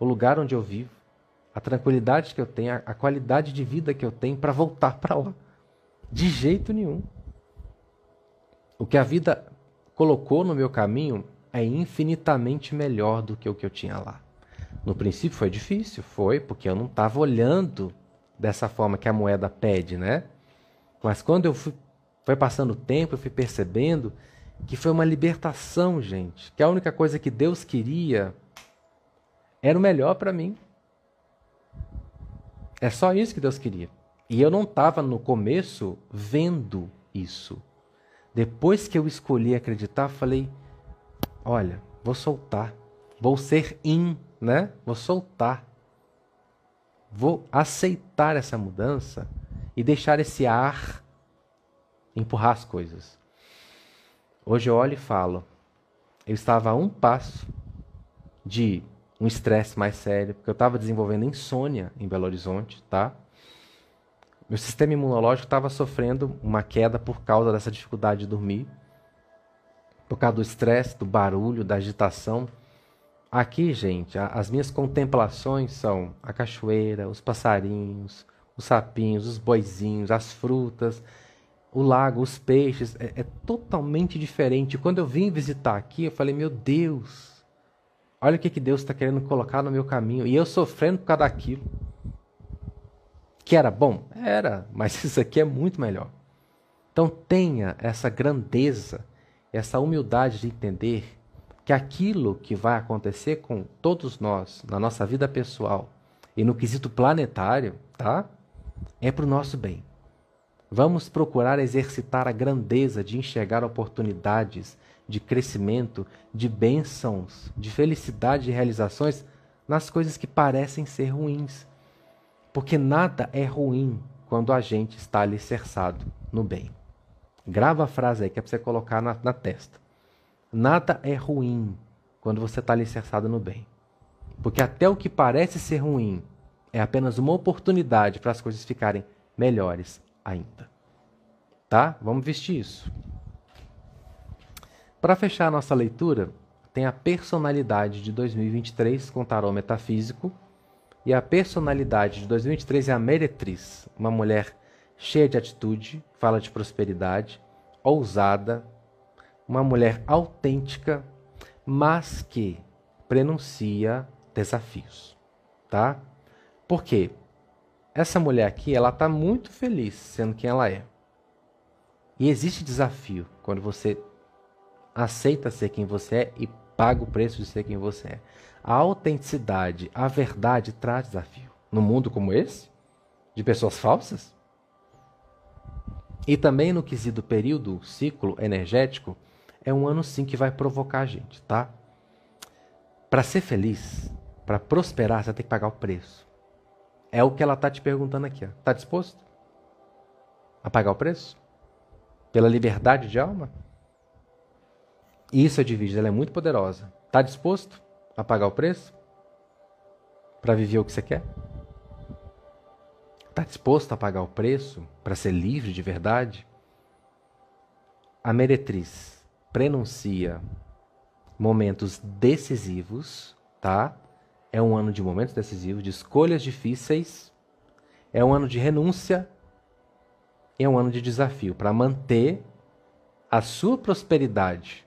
o lugar onde eu vivo, a tranquilidade que eu tenho, a qualidade de vida que eu tenho para voltar para lá. De jeito nenhum. O que a vida colocou no meu caminho é infinitamente melhor do que o que eu tinha lá. No princípio foi difícil, foi, porque eu não estava olhando dessa forma que a moeda pede, né? Mas quando eu fui, foi passando o tempo, eu fui percebendo que foi uma libertação, gente. Que a única coisa que Deus queria era o melhor para mim. É só isso que Deus queria. E eu não estava no começo vendo isso. Depois que eu escolhi acreditar, falei: olha, vou soltar. Vou ser in, né? Vou soltar. Vou aceitar essa mudança e deixar esse ar empurrar as coisas. Hoje eu olho e falo, eu estava a um passo de um estresse mais sério, porque eu estava desenvolvendo insônia em Belo Horizonte, tá? Meu sistema imunológico estava sofrendo uma queda por causa dessa dificuldade de dormir, por causa do estresse, do barulho, da agitação. Aqui, gente, a, as minhas contemplações são a cachoeira, os passarinhos, os sapinhos, os boizinhos, as frutas, o lago, os peixes, é, é, totalmente diferente. Quando eu vim visitar aqui, eu falei, meu Deus, olha o que, que Deus está querendo colocar no meu caminho. E eu sofrendo por causa daquilo. Que era bom? Era, mas isso aqui é muito melhor. Então tenha essa grandeza, essa humildade de entender que aquilo que vai acontecer com todos nós, na nossa vida pessoal e no quesito planetário, tá? É para o nosso bem. Vamos procurar exercitar a grandeza de enxergar oportunidades de crescimento, de bênçãos, de felicidade e realizações nas coisas que parecem ser ruins. Porque nada é ruim quando a gente está alicerçado no bem. Grava a frase aí que é para você colocar na, na testa. Nada é ruim quando você está alicerçado no bem. Porque até o que parece ser ruim é apenas uma oportunidade para as coisas ficarem melhores ainda. Tá? Vamos vestir isso. Para fechar a nossa leitura, tem a personalidade de 2023 com tarô metafísico. E a personalidade de 2023 é a meretriz, uma mulher cheia de atitude, fala de prosperidade, ousada, uma mulher autêntica, mas que prenuncia desafios, tá? Por quê? Essa mulher aqui, ela está muito feliz sendo quem ela é. E existe desafio quando você aceita ser quem você é e paga o preço de ser quem você é. A autenticidade, a verdade traz desafio. No mundo como esse, de pessoas falsas, e também no quesito período, ciclo energético, é um ano sim que vai provocar a gente, tá? Para ser feliz, para prosperar, você tem que pagar o preço. É o que ela está te perguntando aqui. Está disposto a pagar o preço? Pela liberdade de alma? Isso é divide, ela é muito poderosa. Está disposto a pagar o preço? Para viver o que você quer? Está disposto a pagar o preço para ser livre de verdade? A meretriz prenuncia momentos decisivos, tá? É um ano de momentos decisivos, de escolhas difíceis. É um ano de renúncia. E é um ano de desafio para manter a sua prosperidade.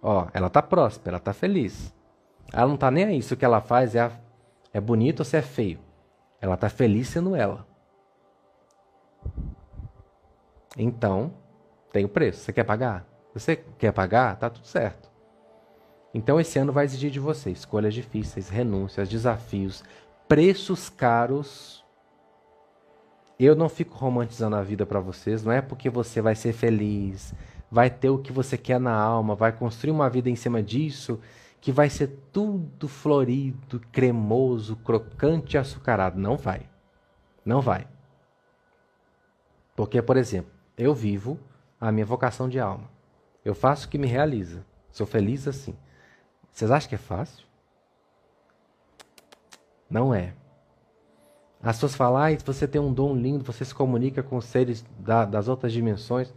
Ó, ela tá próspera, ela tá feliz. Ela não tá nem aí se o que ela faz é, é bonito ou se é feio. Ela tá feliz sendo ela. Então, tem o preço. Você quer pagar? Você quer pagar? Tá tudo certo. Então esse ano vai exigir de você escolhas difíceis, renúncias, desafios, preços caros. Eu não fico romantizando a vida para vocês, não é porque você vai ser feliz, vai ter o que você quer na alma, vai construir uma vida em cima disso, que vai ser tudo florido, cremoso, crocante e açucarado. Não vai. Não vai. Porque, por exemplo, eu vivo a minha vocação de alma. Eu faço o que me realiza. Sou feliz assim. Vocês acham que é fácil? Não é. As pessoas falam, ah, você tem um dom lindo, você se comunica com seres da, das outras dimensões.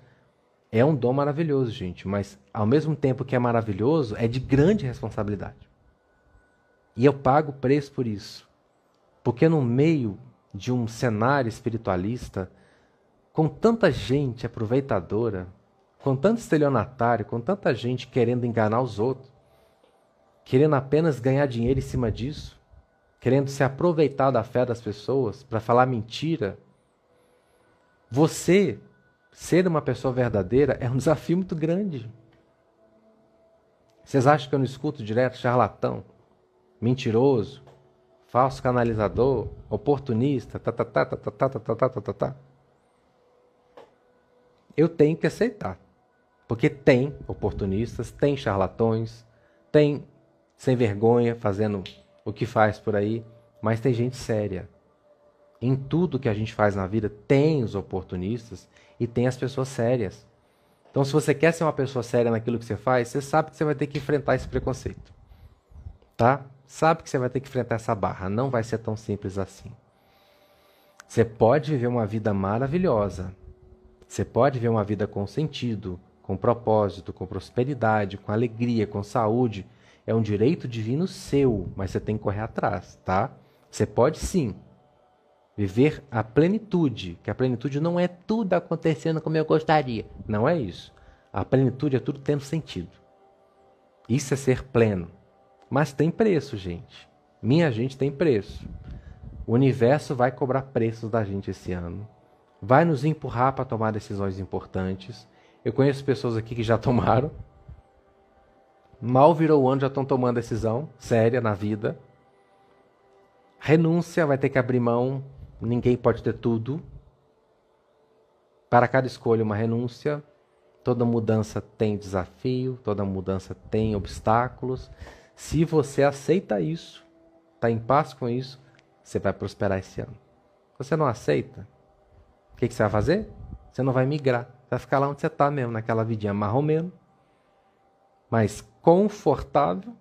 É um dom maravilhoso, gente, mas ao mesmo tempo que é maravilhoso, é de grande responsabilidade. E eu pago preço por isso. Porque no meio de um cenário espiritualista, com tanta gente aproveitadora, com tanto estelionatário, com tanta gente querendo enganar os outros, querendo apenas ganhar dinheiro em cima disso, querendo se aproveitar da fé das pessoas para falar mentira. Você ser uma pessoa verdadeira é um desafio muito grande. Vocês acham que eu não escuto direto charlatão, mentiroso, falso canalizador, oportunista, tá tá tá tá tá tá tá tá tá tá tá? Eu tenho que aceitar. Porque tem oportunistas, tem charlatões, tem sem vergonha, fazendo o que faz por aí, mas tem gente séria. Em tudo que a gente faz na vida, tem os oportunistas e tem as pessoas sérias. Então, se você quer ser uma pessoa séria naquilo que você faz, você sabe que você vai ter que enfrentar esse preconceito. Tá? Sabe que você vai ter que enfrentar essa barra. Não vai ser tão simples assim. Você pode viver uma vida maravilhosa. Você pode viver uma vida com sentido, com propósito, com prosperidade, com alegria, com saúde é um direito divino seu, mas você tem que correr atrás, tá? Você pode sim viver a plenitude, que a plenitude não é tudo acontecendo como eu gostaria. Não é isso. A plenitude é tudo tendo sentido. Isso é ser pleno. Mas tem preço, gente. Minha gente tem preço. O universo vai cobrar preços da gente esse ano. Vai nos empurrar para tomar decisões importantes. Eu conheço pessoas aqui que já tomaram Mal virou o ano, já estão tomando decisão séria na vida. Renúncia, vai ter que abrir mão. Ninguém pode ter tudo. Para cada escolha, uma renúncia. Toda mudança tem desafio, toda mudança tem obstáculos. Se você aceita isso, está em paz com isso, você vai prosperar esse ano. Você não aceita? O que, que você vai fazer? Você não vai migrar. Você vai ficar lá onde você está mesmo, naquela vidinha marromeno. Mas confortável.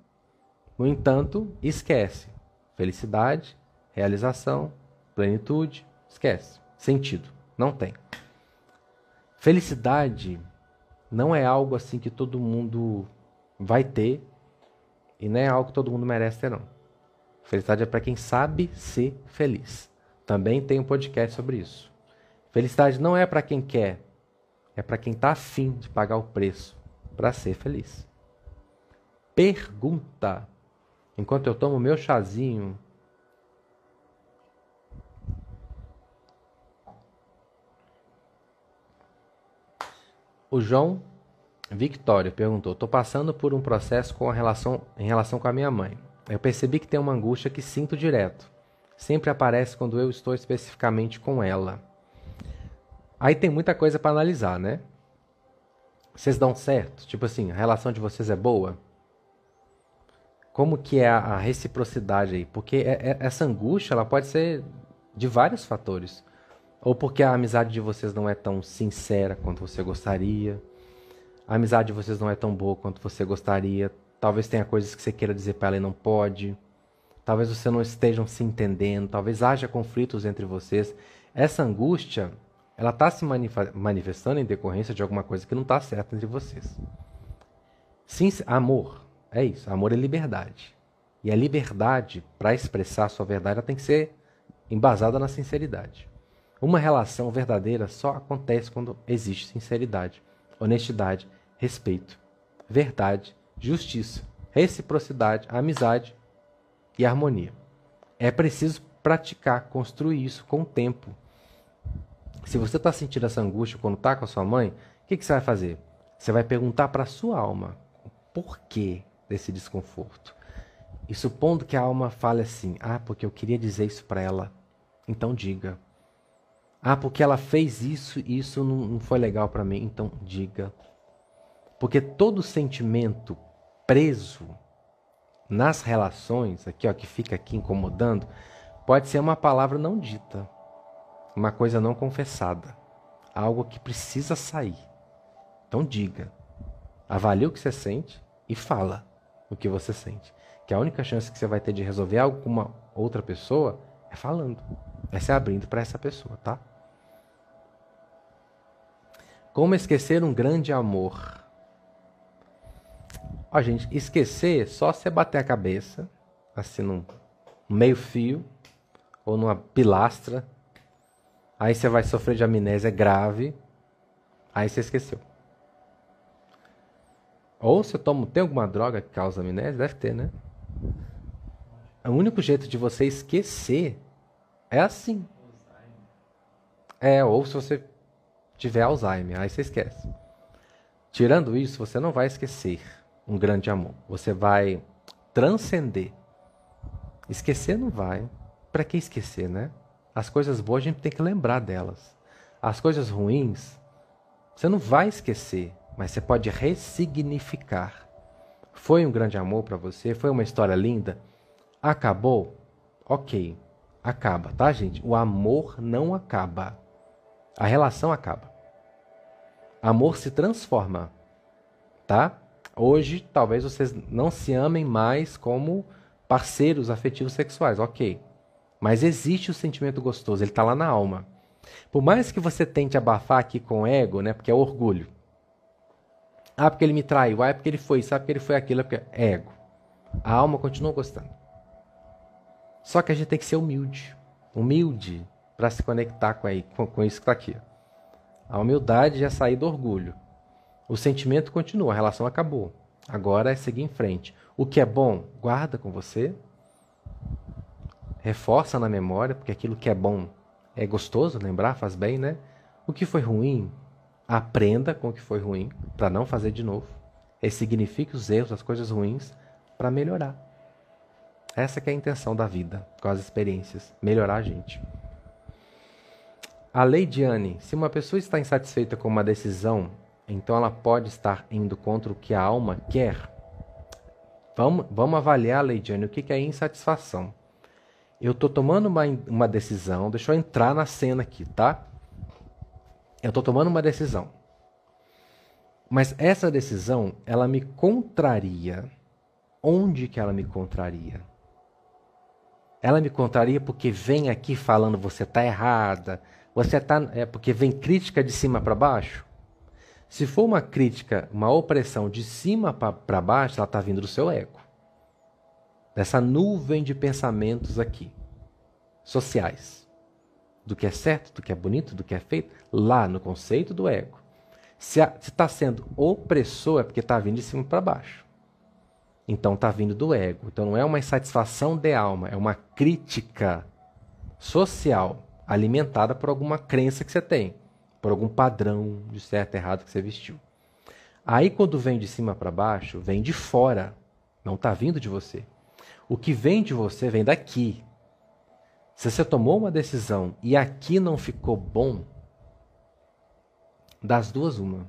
No entanto, esquece. Felicidade, realização, plenitude, esquece. Sentido, não tem. Felicidade não é algo assim que todo mundo vai ter e nem é algo que todo mundo merece ter, não. Felicidade é para quem sabe ser feliz. Também tem um podcast sobre isso. Felicidade não é para quem quer, é para quem está afim de pagar o preço para ser feliz pergunta. Enquanto eu tomo meu chazinho. O João Victória perguntou: "Tô passando por um processo com relação em relação com a minha mãe. Eu percebi que tem uma angústia que sinto direto. Sempre aparece quando eu estou especificamente com ela. Aí tem muita coisa para analisar, né? Vocês dão certo? Tipo assim, a relação de vocês é boa? Como que é a, reciprocidade aí? Porque é, é, essa angústia ela pode ser de vários fatores. Ou porque a amizade de vocês não é tão sincera quanto você gostaria. A amizade de vocês não é tão boa quanto você gostaria. Talvez tenha coisas que você queira dizer para ela e não pode. Talvez vocês não estejam se entendendo. Talvez haja conflitos entre vocês. Essa angústia, ela está se manifestando em decorrência de alguma coisa que não está certa entre vocês. Sim, amor, é isso. Amor é liberdade. E a liberdade, para expressar a sua verdade, ela tem que ser embasada na sinceridade. Uma relação verdadeira só acontece quando existe sinceridade, honestidade, respeito, verdade, justiça, reciprocidade, amizade e harmonia. É preciso praticar, construir isso com o tempo. Se você está sentindo essa angústia quando está com a sua mãe, o que, que você vai fazer? Você vai perguntar para a sua alma o porquê desse desconforto. E supondo que a alma fale assim: Ah, porque eu queria dizer isso para ela, então diga. Ah, porque ela fez isso e isso não, não foi legal para mim, então diga. Porque todo sentimento preso nas relações, aqui ó, que fica aqui incomodando, pode ser uma palavra não dita, uma coisa não confessada, algo que precisa sair. Então diga, avalie o que você sente e fala o que você sente. Que a única chance que você vai ter de resolver algo com uma outra pessoa é falando, é se abrindo para essa pessoa, tá? Como esquecer um grande amor? Ó, gente, esquecer só você bater a cabeça, assim, num meio fio, ou numa pilastra. Aí você vai sofrer de amnésia grave. Aí você esqueceu. Ou você toma, tem alguma droga que causa amnésia? Deve ter, né? O único jeito de você esquecer é assim. É, ou se você tiver Alzheimer, aí você esquece. Tirando isso, você não vai esquecer um grande amor. Você vai transcender. Esquecer não vai. Para que esquecer, né? As coisas boas a gente tem que lembrar delas. As coisas ruins, você não vai esquecer, mas você pode ressignificar. Foi um grande amor para você? Foi uma história linda? Acabou? Ok, acaba, tá, gente? O amor não acaba. A relação acaba. Amor se transforma, tá? Hoje, talvez vocês não se amem mais como parceiros afetivos sexuais, ok. Mas existe o sentimento gostoso, ele está lá na alma. Por mais que você tente abafar aqui com ego, né? Porque é orgulho. Ah, porque ele me traiu. Ah, é porque ele foi. Sabe porque ele foi aquilo? É porque é ego. A alma continua gostando. Só que a gente tem que ser humilde. Humilde para se conectar com, aí, com, com isso que está aqui. A humildade é sair do orgulho. O sentimento continua, a relação acabou. Agora é seguir em frente. O que é bom, guarda com você. Reforça na memória, porque aquilo que é bom é gostoso, lembrar faz bem, né? O que foi ruim, aprenda com o que foi ruim, para não fazer de novo. Signifique os erros, as coisas ruins, para melhorar. Essa é a intenção da vida, com as experiências, melhorar a gente. A lei de Anne, se uma pessoa está insatisfeita com uma decisão, então ela pode estar indo contra o que a alma quer. Vamos, vamos avaliar, Leidiane, o que é insatisfação. Eu estou tomando uma, uma decisão, deixa eu entrar na cena aqui, tá? Eu estou tomando uma decisão. Mas essa decisão, ela me contraria. Onde que ela me contraria? Ela me contraria porque vem aqui falando você está errada, você está é porque vem crítica de cima para baixo. Se for uma crítica, uma opressão de cima para baixo, ela está vindo do seu ego. Dessa nuvem de pensamentos aqui, sociais. Do que é certo, do que é bonito, do que é feito, lá no conceito do ego. Se está sendo opressor, é porque está vindo de cima para baixo. Então está vindo do ego. Então não é uma insatisfação de alma, é uma crítica social alimentada por alguma crença que você tem por algum padrão de certo e errado que você vestiu. Aí quando vem de cima para baixo, vem de fora, não está vindo de você. O que vem de você vem daqui. Se você tomou uma decisão e aqui não ficou bom, das duas uma.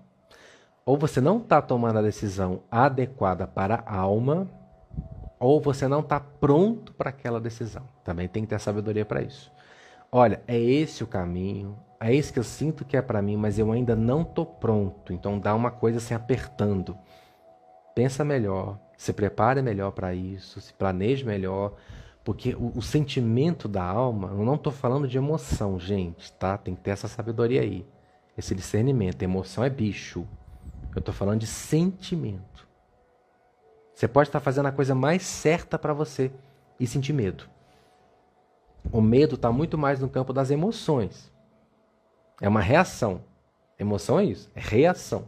Ou você não está tomando a decisão adequada para a alma, ou você não está pronto para aquela decisão. Também tem que ter sabedoria para isso. Olha, é esse o caminho, é isso que eu sinto que é para mim, mas eu ainda não tô pronto. Então dá uma coisa assim apertando. Pensa melhor, se prepare melhor para isso, se planeje melhor, Porque o, o sentimento da alma, eu não estou falando de emoção, gente, tá? Tem que ter essa sabedoria aí. Esse discernimento. Emoção é bicho. Eu estou falando de sentimento. Você pode estar fazendo a coisa mais certa para você e sentir medo. O medo está muito mais no campo das emoções. É uma reação. Emoção é isso, é reação.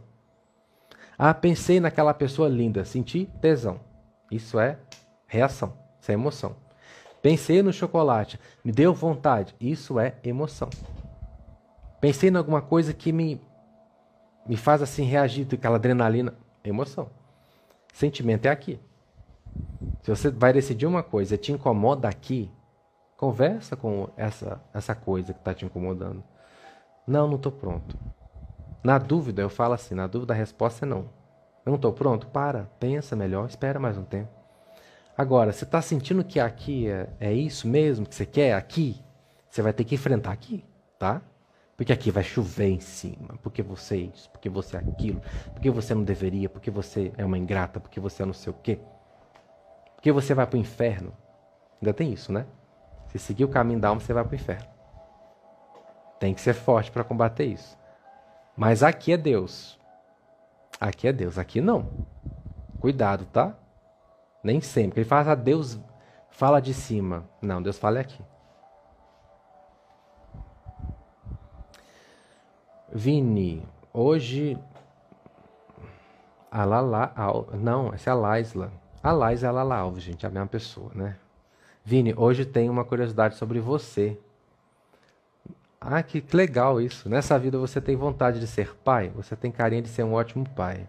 Ah, pensei naquela pessoa linda, senti tesão. Isso é reação, isso é emoção. Pensei no chocolate, me deu vontade. Isso é emoção. Pensei em alguma coisa que me, me faz assim reagir, aquela adrenalina. Emoção. Sentimento é aqui. Se você vai decidir uma coisa te incomoda aqui, conversa com essa, essa coisa que está te incomodando. Não, não estou pronto. Na dúvida, eu falo assim: na dúvida, a resposta é não. Eu não estou pronto? Para, pensa melhor, espera mais um tempo. Agora, você está sentindo que aqui é, é isso mesmo que você quer? Aqui? Você vai ter que enfrentar aqui, tá? Porque aqui vai chover em cima. Porque você é isso, porque você é aquilo. Porque você não deveria, porque você é uma ingrata, porque você é não sei o quê. Porque você vai para o inferno. Ainda tem isso, né? Se seguir o caminho da alma, você vai para o inferno. Tem que ser forte para combater isso. Mas aqui é Deus. Aqui é Deus, aqui não. Cuidado, tá? Nem sempre. Ele fala, ah, Deus fala de cima. Não, Deus fala aqui. Vini, hoje. A Lala. Não, essa é a Laisla. A Laisla é a Lala Alves, gente, é a mesma pessoa, né? Vini, hoje tem uma curiosidade sobre você. Ah, que legal isso. Nessa vida você tem vontade de ser pai? Você tem carinha de ser um ótimo pai.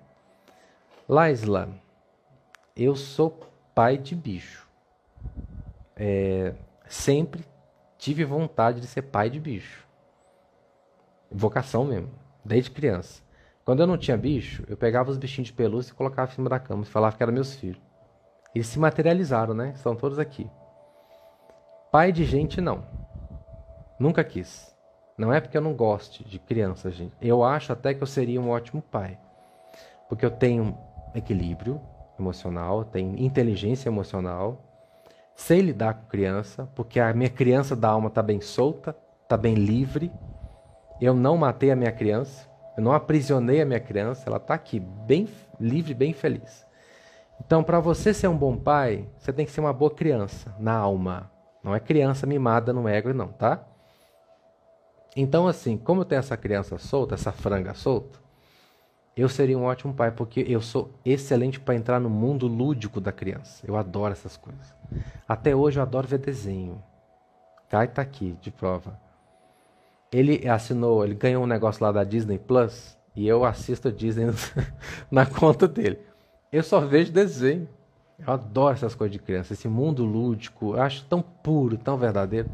Laisla, eu sou pai de bicho. É, sempre tive vontade de ser pai de bicho. Vocação mesmo, desde criança. Quando eu não tinha bicho, eu pegava os bichinhos de pelúcia e colocava em cima da cama e falava que eram meus filhos. Eles se materializaram, né? Estão todos aqui. Pai de gente, não. Nunca quis. Não é porque eu não goste de criança, gente. Eu acho até que eu seria um ótimo pai. Porque eu tenho equilíbrio emocional, tenho inteligência emocional, sei lidar com criança, porque a minha criança da alma está bem solta, está bem livre. Eu não matei a minha criança, eu não aprisionei a minha criança, ela está aqui, bem livre, bem feliz. Então, para você ser um bom pai, você tem que ser uma boa criança na alma. Não é criança mimada no ego, não, tá? Então, assim, como eu tenho essa criança solta, essa franga solta, eu seria um ótimo pai, porque eu sou excelente para entrar no mundo lúdico da criança. Eu adoro essas coisas. Até hoje eu adoro ver desenho. Kai tá aqui, de prova. Ele assinou, ele ganhou um negócio lá da Disney Plus e eu assisto a Disney na conta dele. Eu só vejo desenho. Eu adoro essas coisas de criança, esse mundo lúdico. Eu acho tão puro, tão verdadeiro.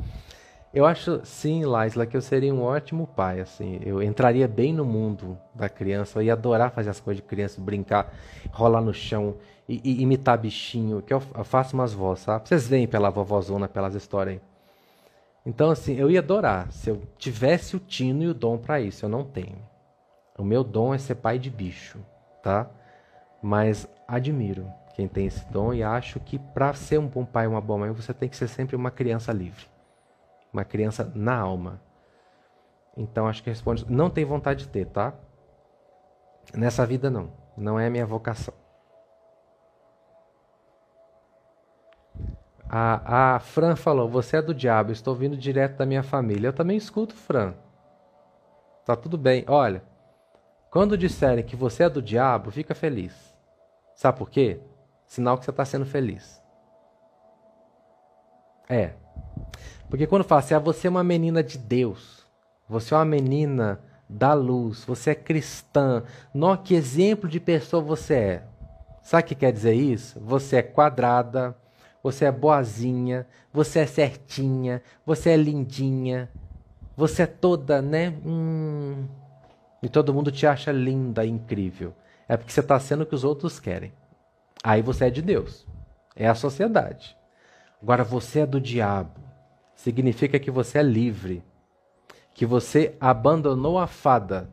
Eu acho, sim, Laisla, que eu seria um ótimo pai, assim. Eu entraria bem no mundo da criança. Eu ia adorar fazer as coisas de criança, brincar, rolar no chão e, e imitar bichinho, que eu, eu, faço umas vozes, sabe? Vocês veem pela vovózona, pelas histórias aí. Então, assim, eu ia adorar se eu tivesse o tino e o dom para isso. Eu não tenho. O meu dom é ser pai de bicho, tá? Mas admiro quem tem esse dom e acho que para ser um bom pai e uma boa mãe, você tem que ser sempre uma criança livre uma criança na alma. Então acho que responde, não tem vontade de ter, tá? Nessa vida não, não é a minha vocação. A, a Fran falou: Você é do diabo, estou vindo direto da minha família. Eu também escuto, Fran. Tá tudo bem. Olha, quando disserem que você é do diabo, fica feliz. Sabe por quê? Sinal que você está sendo feliz. É, porque quando fala assim, ah, você é uma menina de Deus, você é uma menina da luz, você é cristã, nossa, que exemplo de pessoa você é. Sabe o que quer dizer isso? Você é quadrada, você é boazinha, você é certinha, você é lindinha, você é toda, né? Hum, e todo mundo te acha linda, incrível. É porque você está sendo o que os outros querem. Aí você é de Deus. É a sociedade. Agora você é do diabo significa que você é livre, que você abandonou a fada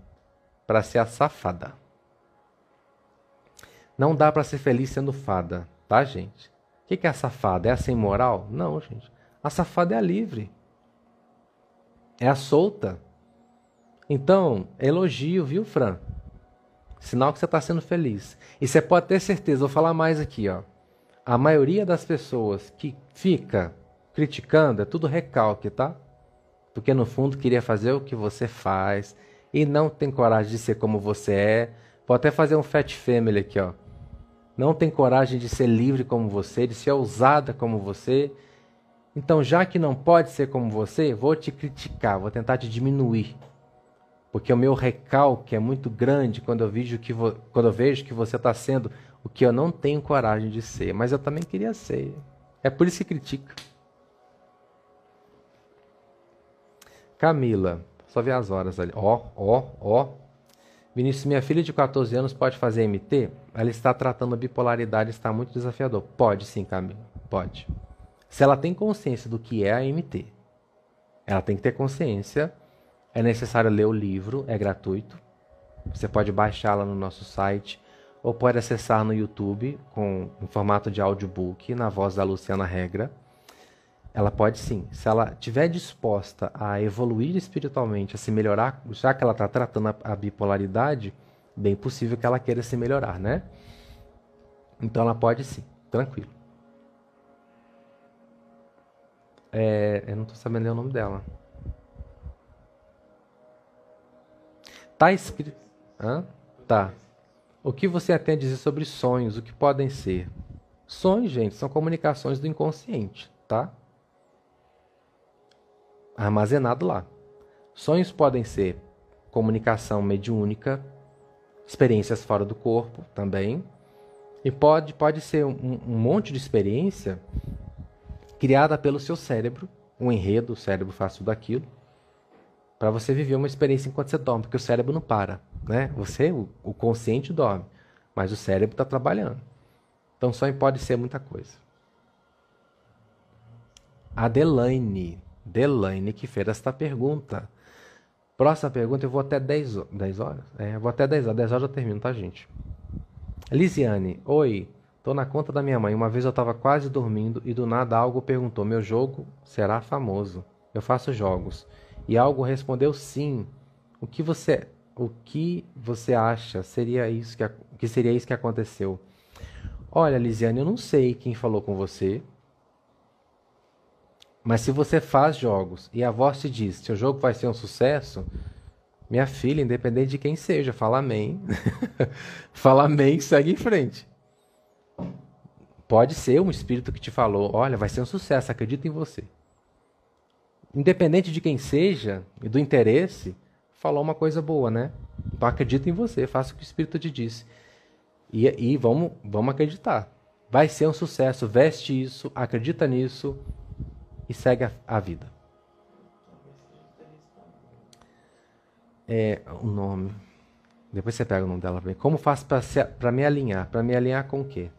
para ser a safada. Não dá para ser feliz sendo fada, tá, gente? O que, que é a safada? É a sem moral? Não, gente. A safada é a livre. É a solta. Então, elogio, viu, Fran? Sinal que você está sendo feliz. E você pode ter certeza, vou falar mais aqui, ó. A maioria das pessoas que fica criticando é tudo recalque, tá? Porque no fundo queria fazer o que você faz e não tem coragem de ser como você é. Pode até fazer um fat family aqui, ó. Não tem coragem de ser livre como você, de ser ousada como você. Então, já que não pode ser como você, vou te criticar, vou tentar te diminuir porque o meu recalque é muito grande quando eu vejo que, vo quando eu vejo que você está sendo o que eu não tenho coragem de ser, mas eu também queria ser. É por isso que critica. Camila, só ver as horas ali. Ó, ó, ó. Vinícius, minha filha de 14 anos pode fazer MT? Ela está tratando a bipolaridade, está muito desafiador. Pode sim, Camila, pode. Se ela tem consciência do que é a MT, ela tem que ter consciência é necessário ler o livro, é gratuito. Você pode baixá-la no nosso site ou pode acessar no YouTube com em formato de audiobook na voz da Luciana Regra. Ela pode sim, se ela estiver disposta a evoluir espiritualmente, a se melhorar, já que ela está tratando a, a bipolaridade, bem possível que ela queira se melhorar, né? Então ela pode sim, tranquilo. É, eu não estou sabendo ler o nome dela. Tá escrito. Hã? Tá. O que você tem a dizer sobre sonhos? O que podem ser? Sonhos, gente, são comunicações do inconsciente, tá? Armazenado lá. Sonhos podem ser comunicação mediúnica, experiências fora do corpo também. E pode, pode ser um, um monte de experiência criada pelo seu cérebro, um enredo, o cérebro faz tudo aquilo para você viver uma experiência enquanto você dorme, porque o cérebro não para, né? Você, o, o consciente dorme, mas o cérebro está trabalhando. Então sonho pode ser muita coisa. Adelaine, Delaine que fez esta pergunta. Próxima pergunta, eu vou até 10, 10 horas? É, vou até 10 horas. 10 horas eu termino, tá, gente? Lisiane, oi. Tô na conta da minha mãe. Uma vez eu estava quase dormindo e do nada algo perguntou: Meu jogo será famoso. Eu faço jogos. E algo respondeu sim. O que você, o que você acha seria isso que, que seria isso que aconteceu? Olha, Lisiane, eu não sei quem falou com você. Mas se você faz jogos e a voz te diz seu jogo vai ser um sucesso, minha filha, independente de quem seja, fala amém. fala amém e segue em frente. Pode ser um espírito que te falou: olha, vai ser um sucesso, acredita em você independente de quem seja e do interesse, falou uma coisa boa, né? Então acredita em você, faça o que o Espírito te disse. E, e vamos, vamos acreditar. Vai ser um sucesso, veste isso, acredita nisso e segue a, a vida. É, o nome. Depois você pega o nome dela pra mim. Como faço para me alinhar? Para me alinhar com o quê?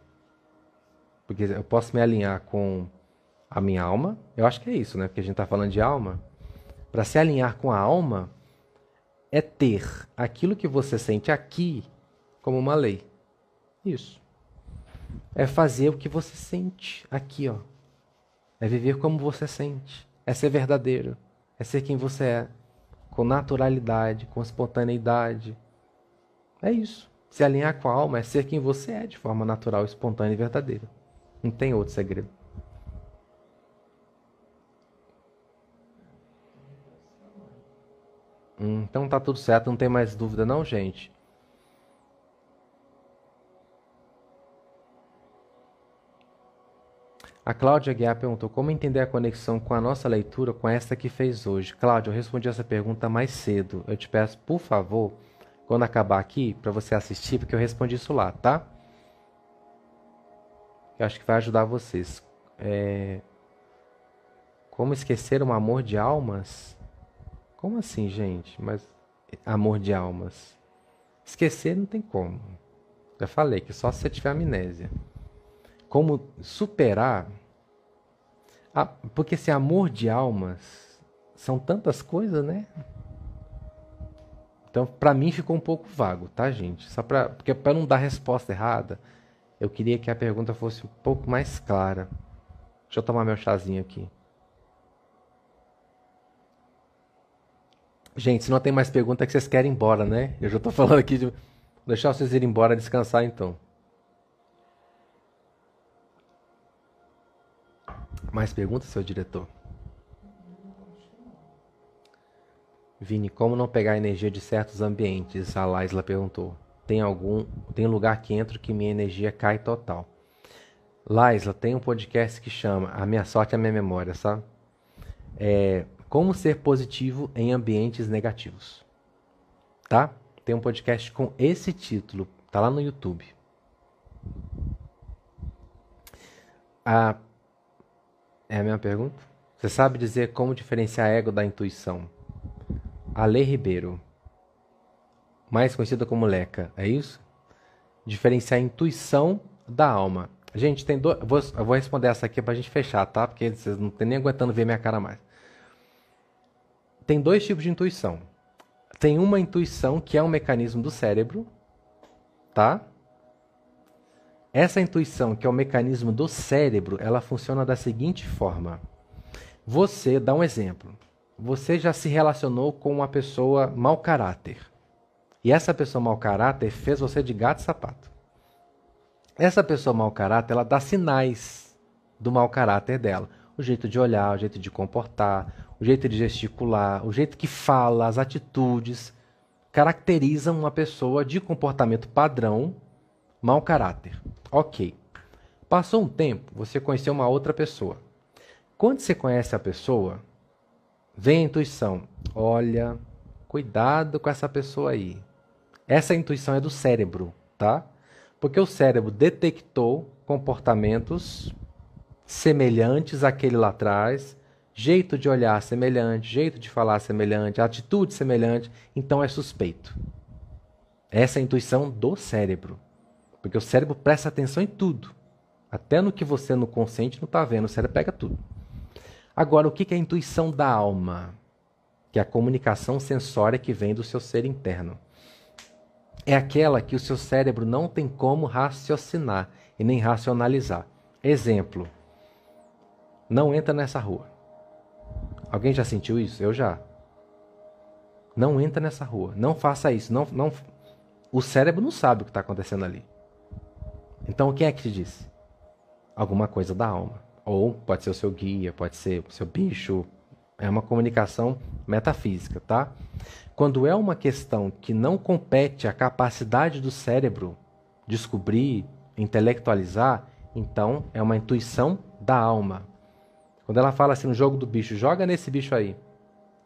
Porque eu posso me alinhar com a minha alma. Eu acho que é isso, né? Porque a gente está falando de alma. Para se alinhar com a alma é ter aquilo que você sente aqui como uma lei. Isso. É fazer o que você sente aqui, ó. É viver como você sente. É ser verdadeiro. É ser quem você é. Com naturalidade, com espontaneidade. É isso. Se alinhar com a alma é ser quem você é de forma natural, espontânea e verdadeira. Não tem outro segredo. Hum, então tá tudo certo, não tem mais dúvida não, gente? A Cláudia Guiar perguntou como entender a conexão com a nossa leitura com esta que fez hoje. Cláudia, eu respondi essa pergunta mais cedo. Eu te peço, por favor, quando acabar aqui, para você assistir, porque eu respondi isso lá, tá? Eu acho que vai ajudar vocês. É... Como esquecer um amor de almas? Como assim, gente? Mas amor de almas. Esquecer não tem como. Já falei que só se você tiver amnésia. Como superar? Ah, porque esse amor de almas são tantas coisas, né? Então, para mim ficou um pouco vago, tá, gente? Só para porque para não dar resposta errada, Eu queria que a pergunta fosse um pouco mais clara. Deixa eu tomar meu chazinho aqui. Gente, se não tem mais pergunta é que vocês querem ir embora, né? Eu já estou falando aqui de deixar vocês irem embora descansar então. Mais perguntas, seu diretor? Vini, como não pegar a energia de certos ambientes? A Laisla perguntou. Tem algum, tem lugar que entro que minha energia cai total. Laisla, tem um podcast que chama A Minha Sorte é a Minha Memória, sabe? É, como ser positivo em ambientes negativos. Tá? Tem um podcast com esse título, tá lá no YouTube. A é a minha pergunta? Você sabe dizer como diferenciar ego da intuição? Ale Ribeiro, mais conhecida como Leca, é isso? Diferenciar a intuição da alma. Gente, tem dois. Vou, eu vou responder essa aqui pra gente fechar, tá? Porque vocês não estão nem aguentando ver minha cara mais. Tem dois tipos de intuição. Tem uma intuição que é um mecanismo do cérebro, tá? Essa intuição, que é o mecanismo do cérebro, ela funciona da seguinte forma. Você, dá um exemplo. Você já se relacionou com uma pessoa mau caráter. E essa pessoa mau caráter fez você de gato e sapato. Essa pessoa mau caráter, ela dá sinais do mau caráter dela. O jeito de olhar, o jeito de comportar, o jeito de gesticular, o jeito que fala, as atitudes caracterizam uma pessoa de comportamento padrão mau caráter. Ok. Passou um tempo, você conheceu uma outra pessoa. Quando você conhece a pessoa, vem a intuição. Olha, cuidado com essa pessoa aí. Essa intuição é do cérebro, tá? Porque o cérebro detectou comportamentos semelhantes àquele lá atrás, jeito de olhar semelhante, jeito de falar semelhante, atitude semelhante, então é suspeito. Essa é a intuição do cérebro. Porque o cérebro presta atenção em tudo. Até no que você no consciente não está vendo, o cérebro pega tudo. Agora, o que é a intuição da alma? Que é a comunicação sensória que vem do seu ser interno. É aquela que o seu cérebro não tem como raciocinar e nem racionalizar. Exemplo: não entra nessa rua. Alguém já sentiu isso? Eu já. Não entra nessa rua. Não faça isso. Não, não... O cérebro não sabe o que está acontecendo ali. Então, quem é que te disse? Alguma coisa da alma. Ou pode ser o seu guia, pode ser o seu bicho. É uma comunicação metafísica, tá? Quando é uma questão que não compete à capacidade do cérebro descobrir, intelectualizar, então é uma intuição da alma. Quando ela fala assim no jogo do bicho, joga nesse bicho aí.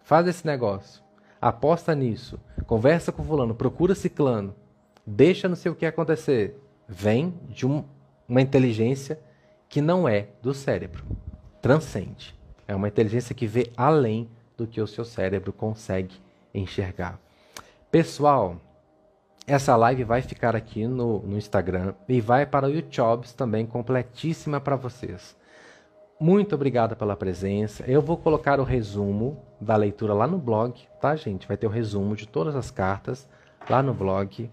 Faz esse negócio. Aposta nisso. Conversa com fulano, procura ciclano. Deixa não sei o que acontecer vem de um, uma inteligência que não é do cérebro, transcende. É uma inteligência que vê além do que o seu cérebro consegue enxergar. Pessoal, essa live vai ficar aqui no, no Instagram e vai para o YouTube também, completíssima para vocês. Muito obrigado pela presença. Eu vou colocar o resumo da leitura lá no blog, tá, gente? Vai ter o resumo de todas as cartas lá no blog.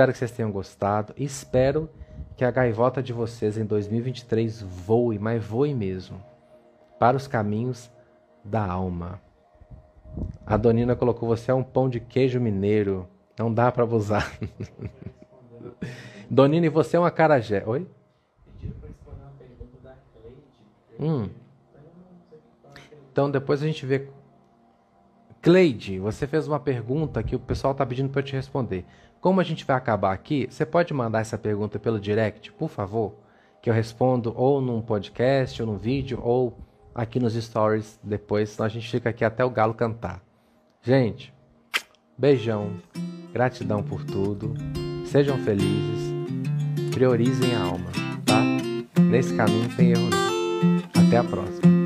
Espero que vocês tenham gostado. Espero que a gaivota de vocês em 2023 voe, mas voe mesmo, para os caminhos da alma. A Donina colocou você é um pão de queijo mineiro. Não dá para usar. Donina, e você é uma carajé. Oi? Hum. Então depois a gente vê. Cleide, você fez uma pergunta que o pessoal está pedindo para eu te responder. Como a gente vai acabar aqui, você pode mandar essa pergunta pelo direct, por favor, que eu respondo ou num podcast, ou num vídeo, ou aqui nos stories depois, senão a gente fica aqui até o galo cantar. Gente, beijão, gratidão por tudo, sejam felizes, priorizem a alma, tá? Nesse caminho tem erro não. Até a próxima.